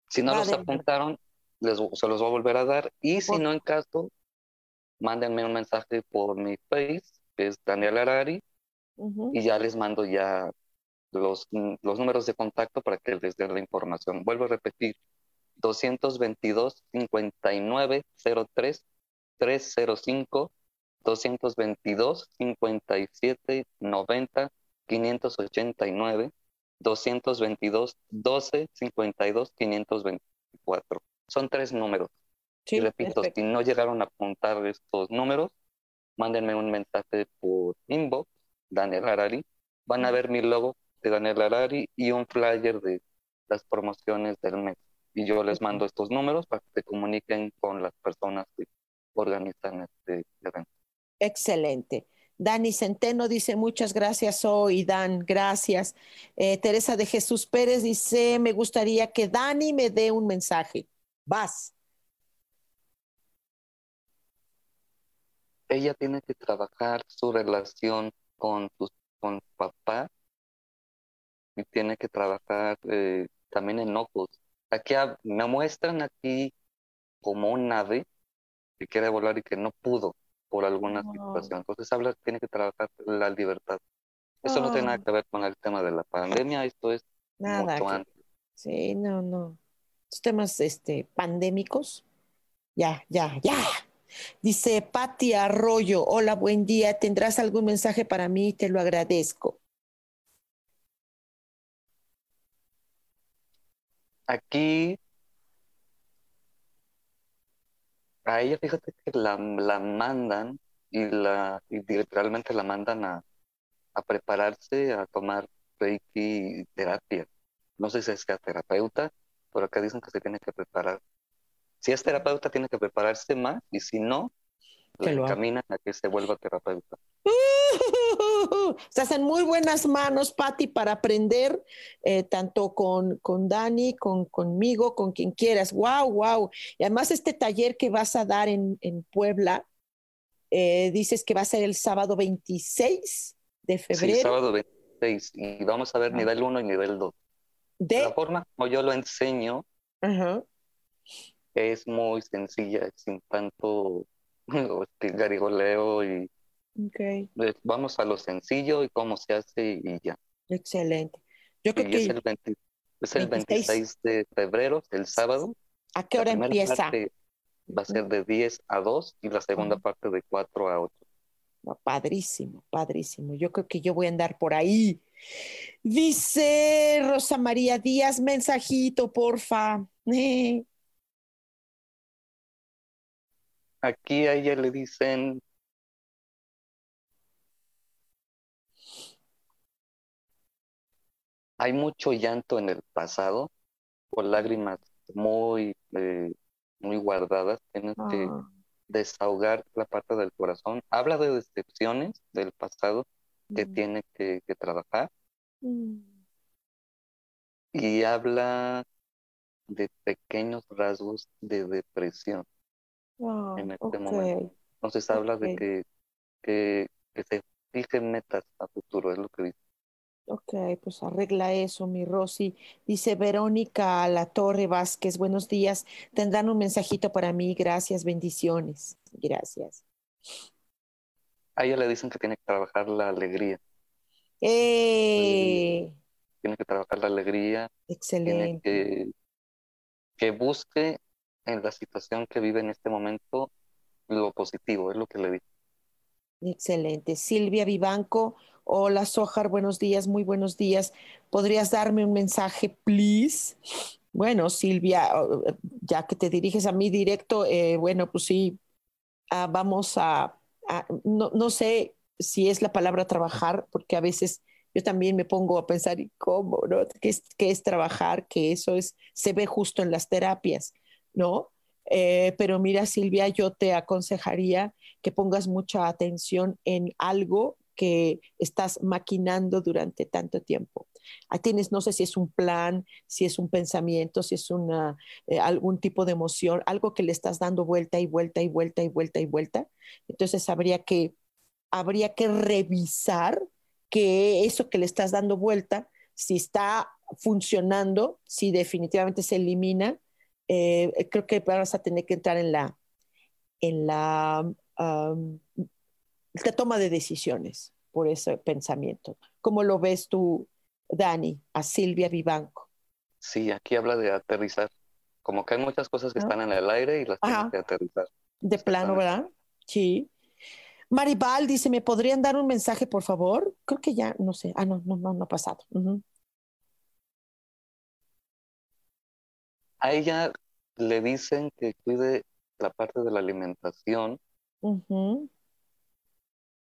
Si no Va los apuntaron, les, se los voy a volver a dar. Y si no, en caso, mándenme un mensaje por mi face, que es Daniel Arari, Ujú. y ya les mando ya los, los números de contacto para que les den la información. Vuelvo a repetir, 222 59 03 305 222 57 90 589 222 12 52 524. Son tres números. Sí, y repito, perfecto. si no llegaron a apuntar estos números, mándenme un mensaje por inbox, Daniel Harari. Van a ver mi logo de Daniel Harari y un flyer de las promociones del mes. Y yo les mando estos números para que se comuniquen con las personas que organizan este evento. Excelente. Dani Centeno dice muchas gracias hoy, Dan, gracias. Eh, Teresa de Jesús Pérez dice, me gustaría que Dani me dé un mensaje. Vas. Ella tiene que trabajar su relación con su con papá y tiene que trabajar eh, también enojos. Aquí hab- me muestran aquí como un ave que quiere volar y que no pudo por alguna Oh. situación. Entonces habla, tiene que trabajar la libertad. Eso no tiene nada Oh. que ver con el tema de la pandemia, esto es Nada. mucho que- antes. Sí, no, no. Estos temas este, pandémicos. Ya, ya, ya. Dice Patti Arroyo, hola, buen día. ¿Tendrás algún mensaje para mí? Te lo agradezco. Aquí, a ella, fíjate que la, la mandan y, la, y literalmente la mandan a, a prepararse a tomar Reiki terapia. No sé si es que terapeuta, pero acá dicen que se tiene que preparar. Si es terapeuta, tiene que prepararse más y si no, Que lo encaminan a que se vuelva terapeuta. Estás en muy buenas manos, Patti, para aprender eh, tanto con, con Dani, con, conmigo, con quien quieras. Wow, wow. Y además este taller que vas a dar en, en Puebla, eh, dices que va a ser el sábado 26 de Sí, febrero sábado 26 y vamos a ver Ah. nivel 1 y nivel 2. de... La forma como yo lo enseño Ajá. Es muy sencilla, sin tanto este, garigoleo y eh, vamos a lo sencillo y cómo se hace y ya. excelente. Yo creo Y es que el, 20 es el 26. 26 de febrero, el sábado. ¿a qué hora empieza? parte va a ser de 10 a 2 y la segunda parte de 4 a 8. padrísimo, padrísimo. Yo creo que yo voy a andar por ahí. Dice Rosa María Díaz, mensajito, porfa. Aquí a ella le dicen hay mucho llanto en el pasado por lágrimas muy, eh, muy guardadas. Tienes que Ah. desahogar la parte del corazón. Habla de decepciones del pasado que Mm. tiene que, que trabajar Mm. y habla de pequeños rasgos de depresión En este momento. Entonces habla de que, que, que se fijen metas a futuro, es lo que dice. Ok, pues arregla eso, mi Rosy. Dice Verónica La Torre Vázquez, buenos días. Tendrán un mensajito para mí. Gracias, bendiciones. Gracias. A ella le dicen que tiene que trabajar la alegría, ¡Eh! tiene que trabajar la alegría, tiene Excelente. que, que busque en la situación que vive en este momento lo positivo, es lo que le dice. Excelente. Silvia Vivanco, hola Sojar, buenos días, muy buenos días. ¿Podrías darme un mensaje, please? Bueno, Silvia, oh, ya que te diriges a mí directo, eh, bueno, pues sí, ah, vamos a, a- no, no sé si es la palabra trabajar, porque a veces yo también me pongo a pensar, ¿y cómo? ¿no? ¿Qué es, qué es trabajar? Que eso es, se ve justo en las terapias, ¿no? Eh, pero mira, Silvia, yo te aconsejaría que pongas mucha atención en algo que estás maquinando durante tanto tiempo. Ahí tienes, no sé si es un plan, si es un pensamiento, si es una, eh, algún tipo de emoción, algo que le estás dando vuelta y vuelta y vuelta y vuelta y vuelta. Entonces habría que, habría que revisar que eso que le estás dando vuelta, si está funcionando, si definitivamente se elimina, eh, creo que vas a tener que entrar en la, en la, um, la toma de decisiones por ese pensamiento. ¿Cómo lo ves tú, Dani, a Silvia Vivanco? Sí, aquí habla de aterrizar. Como que hay muchas cosas que Ah. están en el aire y las tienes que aterrizar. De plano, ¿verdad? Sí. Maribal dice, ¿me podrían dar un mensaje, por favor? Creo que ya, no sé. Ah, no, no, no, no ha pasado. Ujú. A ella le dicen que cuide la parte de la alimentación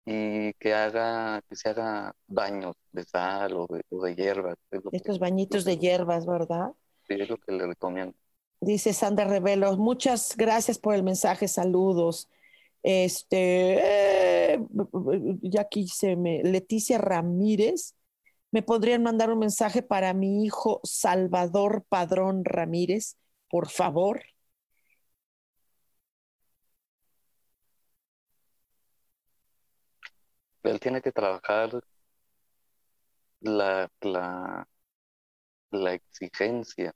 y que haga, que se haga baños de sal o de, o de hierbas. Es lo que, Estos bañitos de hierbas, ¿verdad? sí, es lo que le recomiendo. Dice Sandra Revelo, muchas gracias por el mensaje, saludos. Este, eh, ya aquí se me, Leticia Ramírez, ¿me podrían mandar un mensaje para mi hijo Salvador Padrón Ramírez, por favor? Él tiene que trabajar la, la, la exigencia.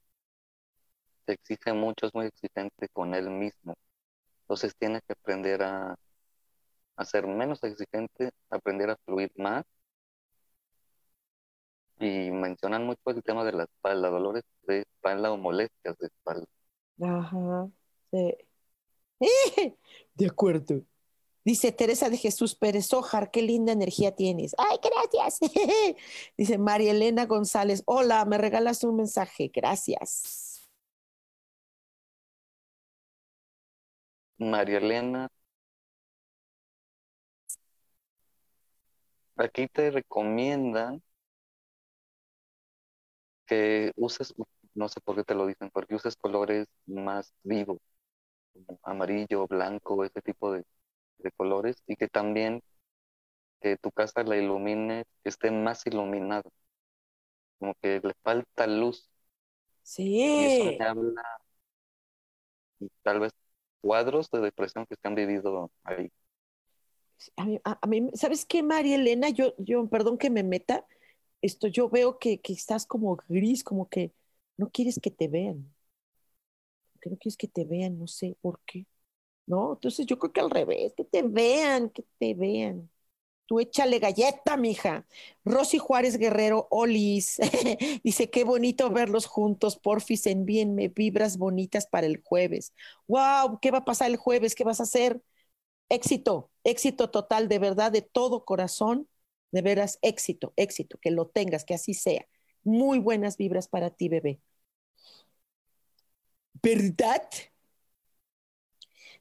Se exige mucho, es muy exigente con él mismo. Entonces tiene que aprender a, a ser menos exigente, aprender a fluir más. Y mencionan mucho el tema de la espalda, dolores de espalda o molestias de espalda. Ajá, sí. De acuerdo. Dice Teresa de Jesús Pérez Ojar, qué linda energía tienes. Ay, gracias. Dice María Elena González, hola, me regalas un mensaje, gracias. María Elena, aquí te recomiendan que uses, no sé por qué te lo dicen, porque uses colores más vivos, como amarillo, blanco, ese tipo de, de colores, y que también que tu casa la ilumine, que esté más iluminada, como que le falta luz, y eso Sí, me habla tal vez cuadros de depresión que se han vivido ahí. a mí, a- a mí- ¿sabes qué, María Elena? Yo, yo, perdón que me meta, esto, yo veo que, que estás como gris, como que no quieres que te vean, que no quieres que te vean, no sé por qué, ¿no? Entonces yo creo que al revés, que te vean, que te vean. Tú échale galleta, mija. Rosy Juárez Guerrero, Olis, dice, qué bonito verlos juntos, porfis, envíenme vibras bonitas para el jueves. ¡Wow! ¿Qué va a pasar el jueves? ¿Qué vas a hacer? Éxito, Éxito total, de verdad, de todo corazón, de veras, éxito, éxito, que lo tengas, que así sea. Muy buenas vibras para ti, bebé. ¿Verdad?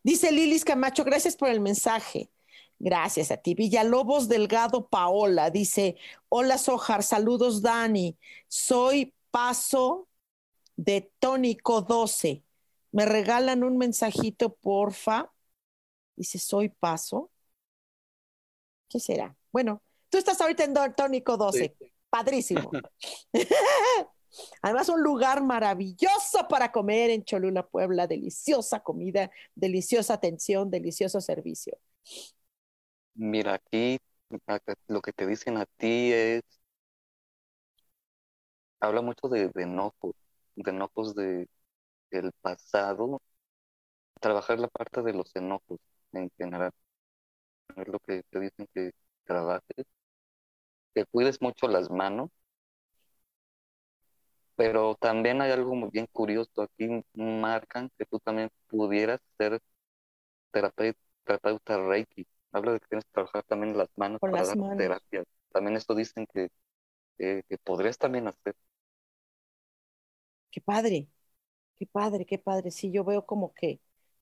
Dice Lilis Camacho, gracias por el mensaje. Gracias a ti. Villalobos Delgado Paola dice, hola Sojar, saludos Dani. Soy Paso de Tónico 12. ¿Me regalan un mensajito, porfa? Dice, soy Paso. ¿Qué será? Bueno, tú estás ahorita en Tónico 12. Padrísimo. Además, un lugar maravilloso para comer en Cholula, Puebla. Deliciosa comida, deliciosa atención, delicioso servicio. Mira, aquí lo que te dicen a ti es, habla mucho de, enojos, de enojos de, del pasado, trabajar la parte de los enojos en general. Es lo que te dicen que trabajes, que cuides mucho las manos, pero también hay algo muy bien curioso. Aquí marcan que tú también pudieras ser terapeuta, terapeuta Reiki. Habla de que tienes que trabajar también las manos para dar terapia. También esto dicen que, que podrías también hacer. Qué padre, qué padre, qué padre. Sí, yo veo como que,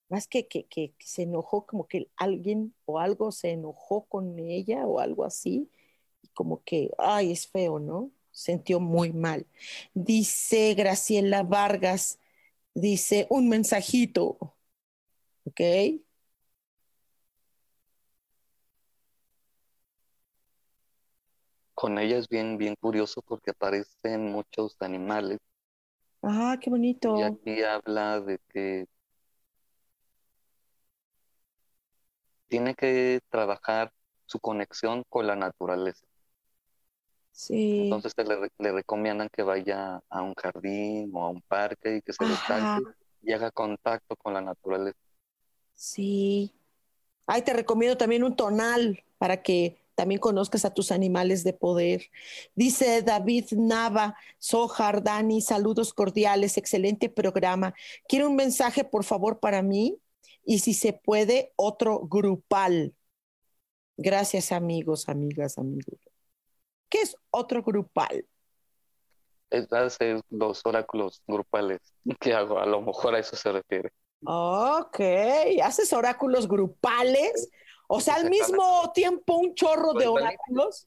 más que, que, que se enojó, como que alguien o algo se enojó con ella o algo así, como que, ay, es feo, ¿no? Sintió muy mal. Dice Graciela Vargas, dice un mensajito, ¿ok? Con ella es bien, bien curioso porque aparecen muchos animales. Ah, qué bonito. Y aquí habla de que tiene que trabajar su conexión con la naturaleza. Sí. Entonces le, le, recomiendan que vaya a un jardín o a un parque y que se destaque y haga contacto con la naturaleza. Sí. Ay, te recomiendo también un tonal para que también conozcas a tus animales de poder. Dice David Nava, Sojar, Dani, saludos cordiales, excelente programa. Quiero un mensaje, por favor, para mí y si se puede, otro grupal. Gracias, amigos, amigas, amigos. ¿Qué es otro grupal? Es hacer los oráculos grupales que hago, a lo mejor a eso se refiere. Ok, haces oráculos grupales, o sea, al mismo tiempo un chorro de oráculos.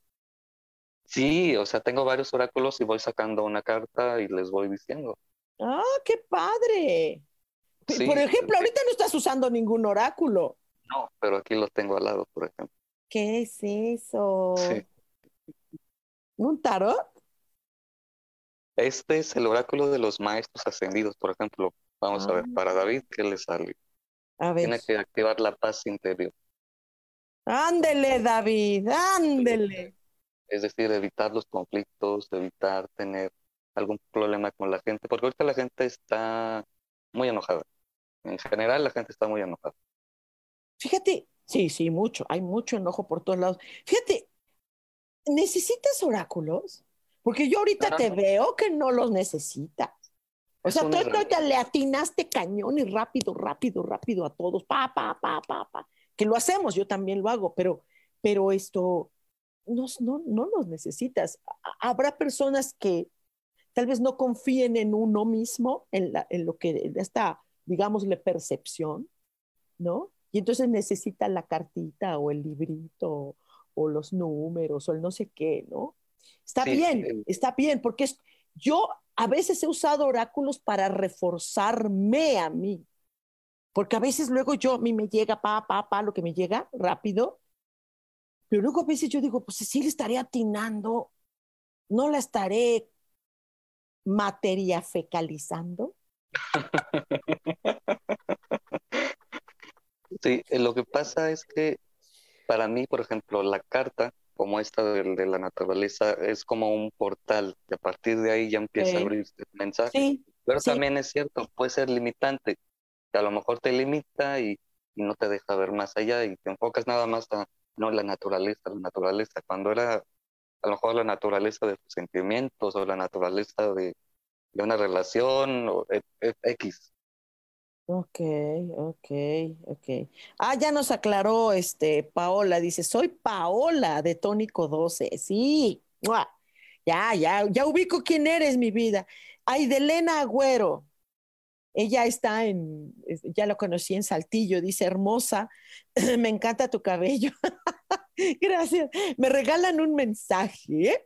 Sí, o sea, tengo varios oráculos y voy sacando una carta y les voy diciendo. Ah, qué padre. por ejemplo, ahorita no estás usando ningún oráculo. No, pero aquí los tengo al lado, por ejemplo. ¿Qué es eso? Sí. ¿Un tarot? Este es el oráculo de los maestros ascendidos, por ejemplo. Vamos a ver, ah. para David, ¿qué le sale? A ver. Tiene que activar la paz interior. Ándele, David, ándele. Es decir, evitar los conflictos, evitar tener algún problema con la gente, porque ahorita la gente está muy enojada. En general, la gente está muy enojada. Fíjate, sí, sí, mucho, hay mucho enojo por todos lados. Fíjate, ¿necesitas oráculos? Porque yo ahorita te veo que no los necesitas. O sea, tú ahorita le atinaste cañón y rápido, rápido, rápido a todos, pa, pa, pa, pa, pa. Que lo hacemos, yo también lo hago, pero, pero esto no, no, no los necesitas. Habrá personas que tal vez no confíen en uno mismo, en, la, en lo que, en esta, digámosle, percepción, ¿no? Y entonces necesitan la cartita o el librito o los números o el no sé qué, ¿no? Está bien, está bien, porque yo a veces he usado oráculos para reforzarme a mí, porque a veces luego yo, a mí me llega, pa, pa, pa, lo que me llega rápido, pero luego a veces yo digo, pues si le estaré atinando, no la estaré materia fecalizando. Sí, lo que pasa es que para mí, por ejemplo, la carta, como esta de, la naturaleza, es como un portal, y a partir de ahí ya empieza a abrirse el mensaje. Pero también es cierto, puede ser limitante, que a lo mejor te limita y, no te deja ver más allá y te enfocas nada más a no la naturaleza, la naturaleza, cuando era a lo mejor la naturaleza de tus sentimientos o la naturaleza de, una relación o X. Ok, ok, ok. Ah, ya nos aclaró este Paola, dice, soy Paola de Tónico 12. Sí, ya, ya, ya ubico quién eres, mi vida. Ay, de Elena Agüero. Ella está en, ya lo conocí en Saltillo, dice, hermosa, me encanta tu cabello. Gracias. Me regalan un mensaje. ¿eh?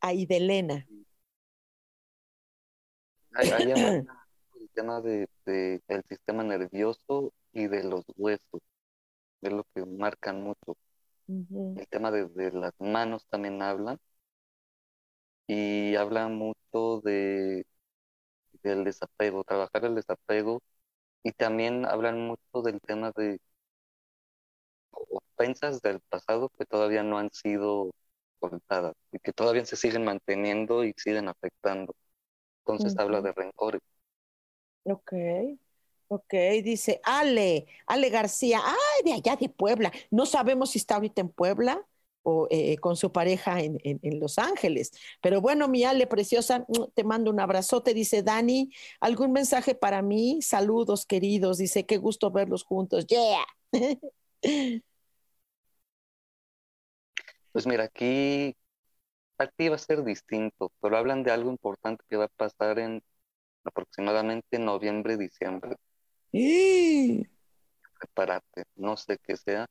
Ay, de Elena. tema de, del sistema nervioso y de los huesos, es lo que marcan mucho. El tema de, las manos también hablan y habla mucho de del desapego, trabajar el desapego y también hablan mucho del tema de ofensas del pasado que todavía no han sido contadas y que todavía se siguen manteniendo y siguen afectando. Entonces habla de rencores. Ok, ok, dice Ale, Ale García, ay, de allá de Puebla. No sabemos si está ahorita en Puebla o eh, con su pareja en, Los Ángeles. Pero bueno, mi Ale preciosa, mm, te mando un abrazote. Dice Dani, ¿algún mensaje para mí? Saludos, queridos. Dice, qué gusto verlos juntos. Yeah. Pues mira, aquí aquí va a ser distinto, pero hablan de algo importante que va a pasar en aproximadamente noviembre, diciembre. ¡Y! Prepárate, no sé qué sea.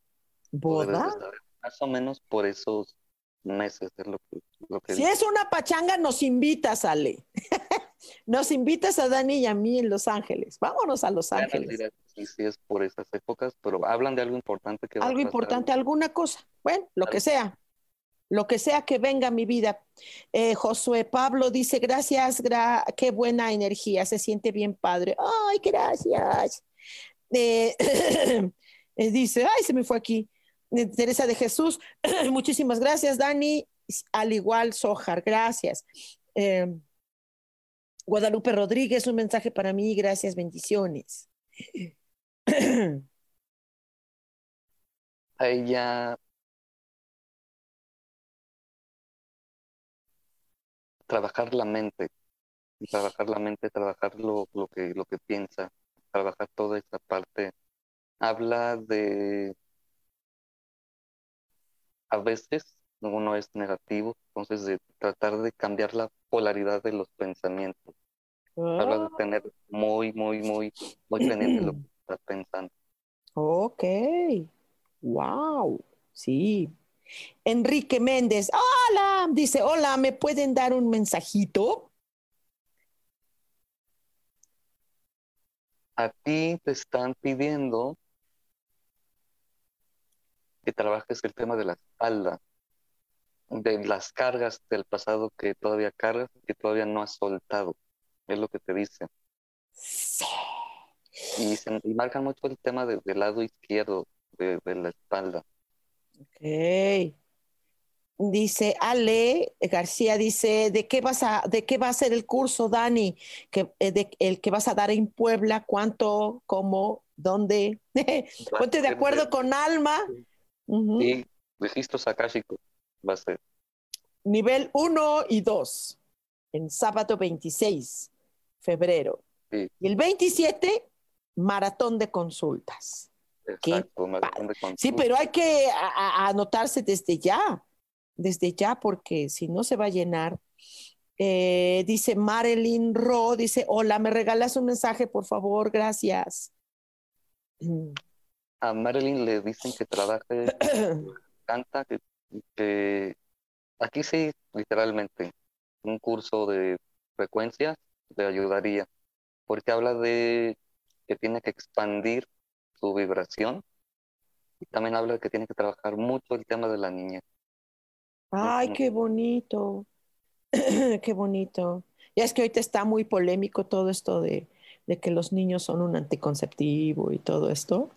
¿Boda? Más o menos por esos meses es lo que, lo Si es una pachanga, nos invitas, Ale. nos invitas a Dani y a mí en Los Ángeles. Vámonos a Los Ángeles. Sí, sí, es por esas épocas, pero hablan de algo importante que Algo importante, alguna cosa. Bueno, lo que sea lo que sea que venga a mi vida. Eh, Josué Pablo dice, gracias, qué buena energía, se siente bien padre. Ay, gracias. Eh, eh, dice, ay, se me fue aquí. Teresa de Jesús, muchísimas gracias, Dani. Al igual, Sojar, gracias. Guadalupe Rodríguez, un mensaje para mí, gracias, bendiciones. A ella trabajar la mente, trabajar la mente, trabajar lo, lo, que, lo que piensa, trabajar toda esta parte. Habla de, a veces uno es negativo, entonces de tratar de cambiar la polaridad de los pensamientos. Habla de ah. tener muy, muy, muy, muy pendiente lo que estás pensando. Ok, wow, sí, Enrique Méndez, hola, dice, hola, ¿me pueden dar un mensajito? A ti te están pidiendo que trabajes el tema de la espalda, de las cargas del pasado que todavía cargas, que todavía no has soltado. Es lo que te dicen. Sí. Y, se, marcan mucho el tema del lado izquierdo de la espalda. Ok. Dice Ale García, dice, ¿de qué vas a, de qué va a ser el curso, Dani? Que, eh, de, el que vas a dar en Puebla, ¿cuánto, cómo, dónde? Ponte de acuerdo con Alma. Sí, registro sacásico va a ser. Nivel 1 y 2, en sábado 26, febrero. Y el 27, maratón de consultas sí, pero hay que anotarse desde ya, desde ya, porque si no se va a llenar. Eh, dice Marilyn Ro, dice, hola, ¿me regalas un mensaje, por favor? Gracias. A Marilyn le dicen que trabaje, canta, que, aquí sí, literalmente, un curso de frecuencias le ayudaría, porque habla de que tiene que expandir su vibración. Y también habla de que tiene que trabajar mucho el tema de la niña. Ay, qué bonito. qué bonito. Ya es que ahorita está muy polémico todo esto de, de, que los niños son un anticonceptivo y todo esto.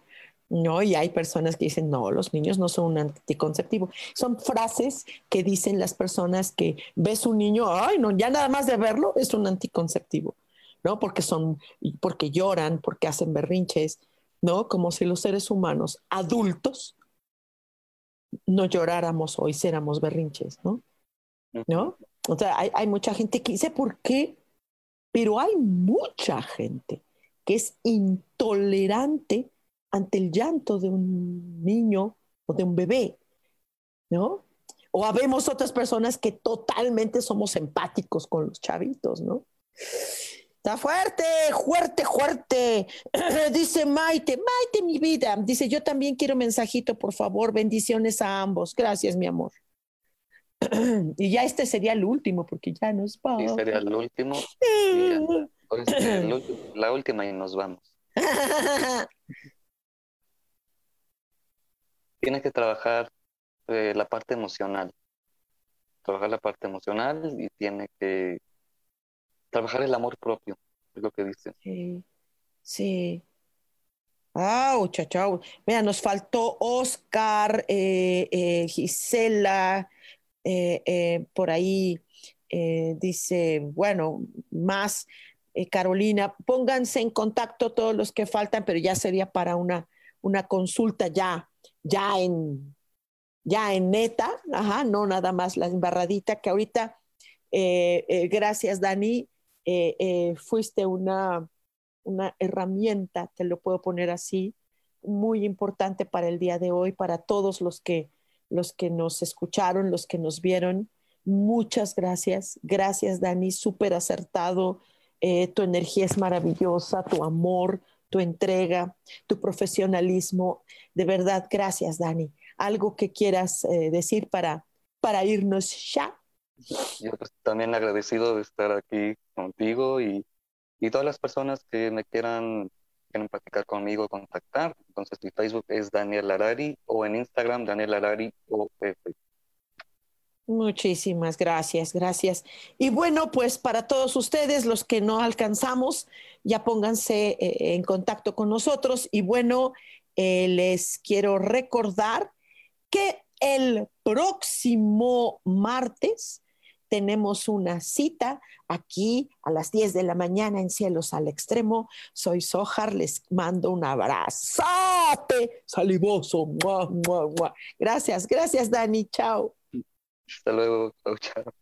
No, y hay personas que dicen, no, los niños no son un anticonceptivo. Son frases que dicen las personas que ves un niño, ay, no, ya nada más de verlo es un anticonceptivo, ¿no? Porque son, porque lloran, porque hacen berrinches, ¿no? Como si los seres humanos adultos no lloráramos o hiciéramos berrinches, ¿no? ¿No? O sea, hay, mucha gente que dice por qué, pero hay mucha gente que es intolerante ante el llanto de un niño o de un bebé, ¿no? O habemos otras personas que totalmente somos empáticos con los chavitos, ¿no? Está fuerte, fuerte, fuerte. Dice Maite, Maite, mi vida. Dice, yo también quiero mensajito, por favor. Bendiciones a ambos. Gracias, mi amor. y ya este sería el último, porque ya nos vamos. Sí, sería el último. la última y nos vamos. Tienes que trabajar eh, la parte emocional. Trabajar la parte emocional y tiene que trabajar el amor propio, es lo que dicen. Sí, sí. Ah, chao, Mira, nos faltó Oscar, eh, eh, Gisela, eh, por ahí dice, bueno, más Carolina, pónganse en contacto todos los que faltan, pero ya sería para una, una consulta ya, ya en, ya en neta, ajá, no nada más la embarradita que ahorita, gracias Dani, eh, eh, fuiste una, una herramienta, te lo puedo poner así, muy importante para el día de hoy, para todos los que, los que nos escucharon, los que nos vieron. Muchas gracias. Gracias, Dani, súper acertado. Eh, tu energía es maravillosa, tu amor, tu entrega, tu profesionalismo. De verdad, gracias, Dani. Algo que quieras decir para, para irnos ya. Yo pues, también agradecido de estar aquí contigo y, y todas las personas que me quieran, quieran platicar conmigo, contactar. Entonces mi Facebook es Daniel Larari o en Instagram Daniel Larari OF. Muchísimas gracias, gracias. Y bueno, pues para todos ustedes, los que no alcanzamos, ya pónganse eh, en contacto con nosotros. Y bueno, eh, les quiero recordar que el próximo martes tenemos una cita aquí a las 10 de la mañana en Cielos al Extremo. Soy Sojar, les mando un abrazote salivoso. Gracias, gracias Dani, chao. Hasta luego, chao, chao.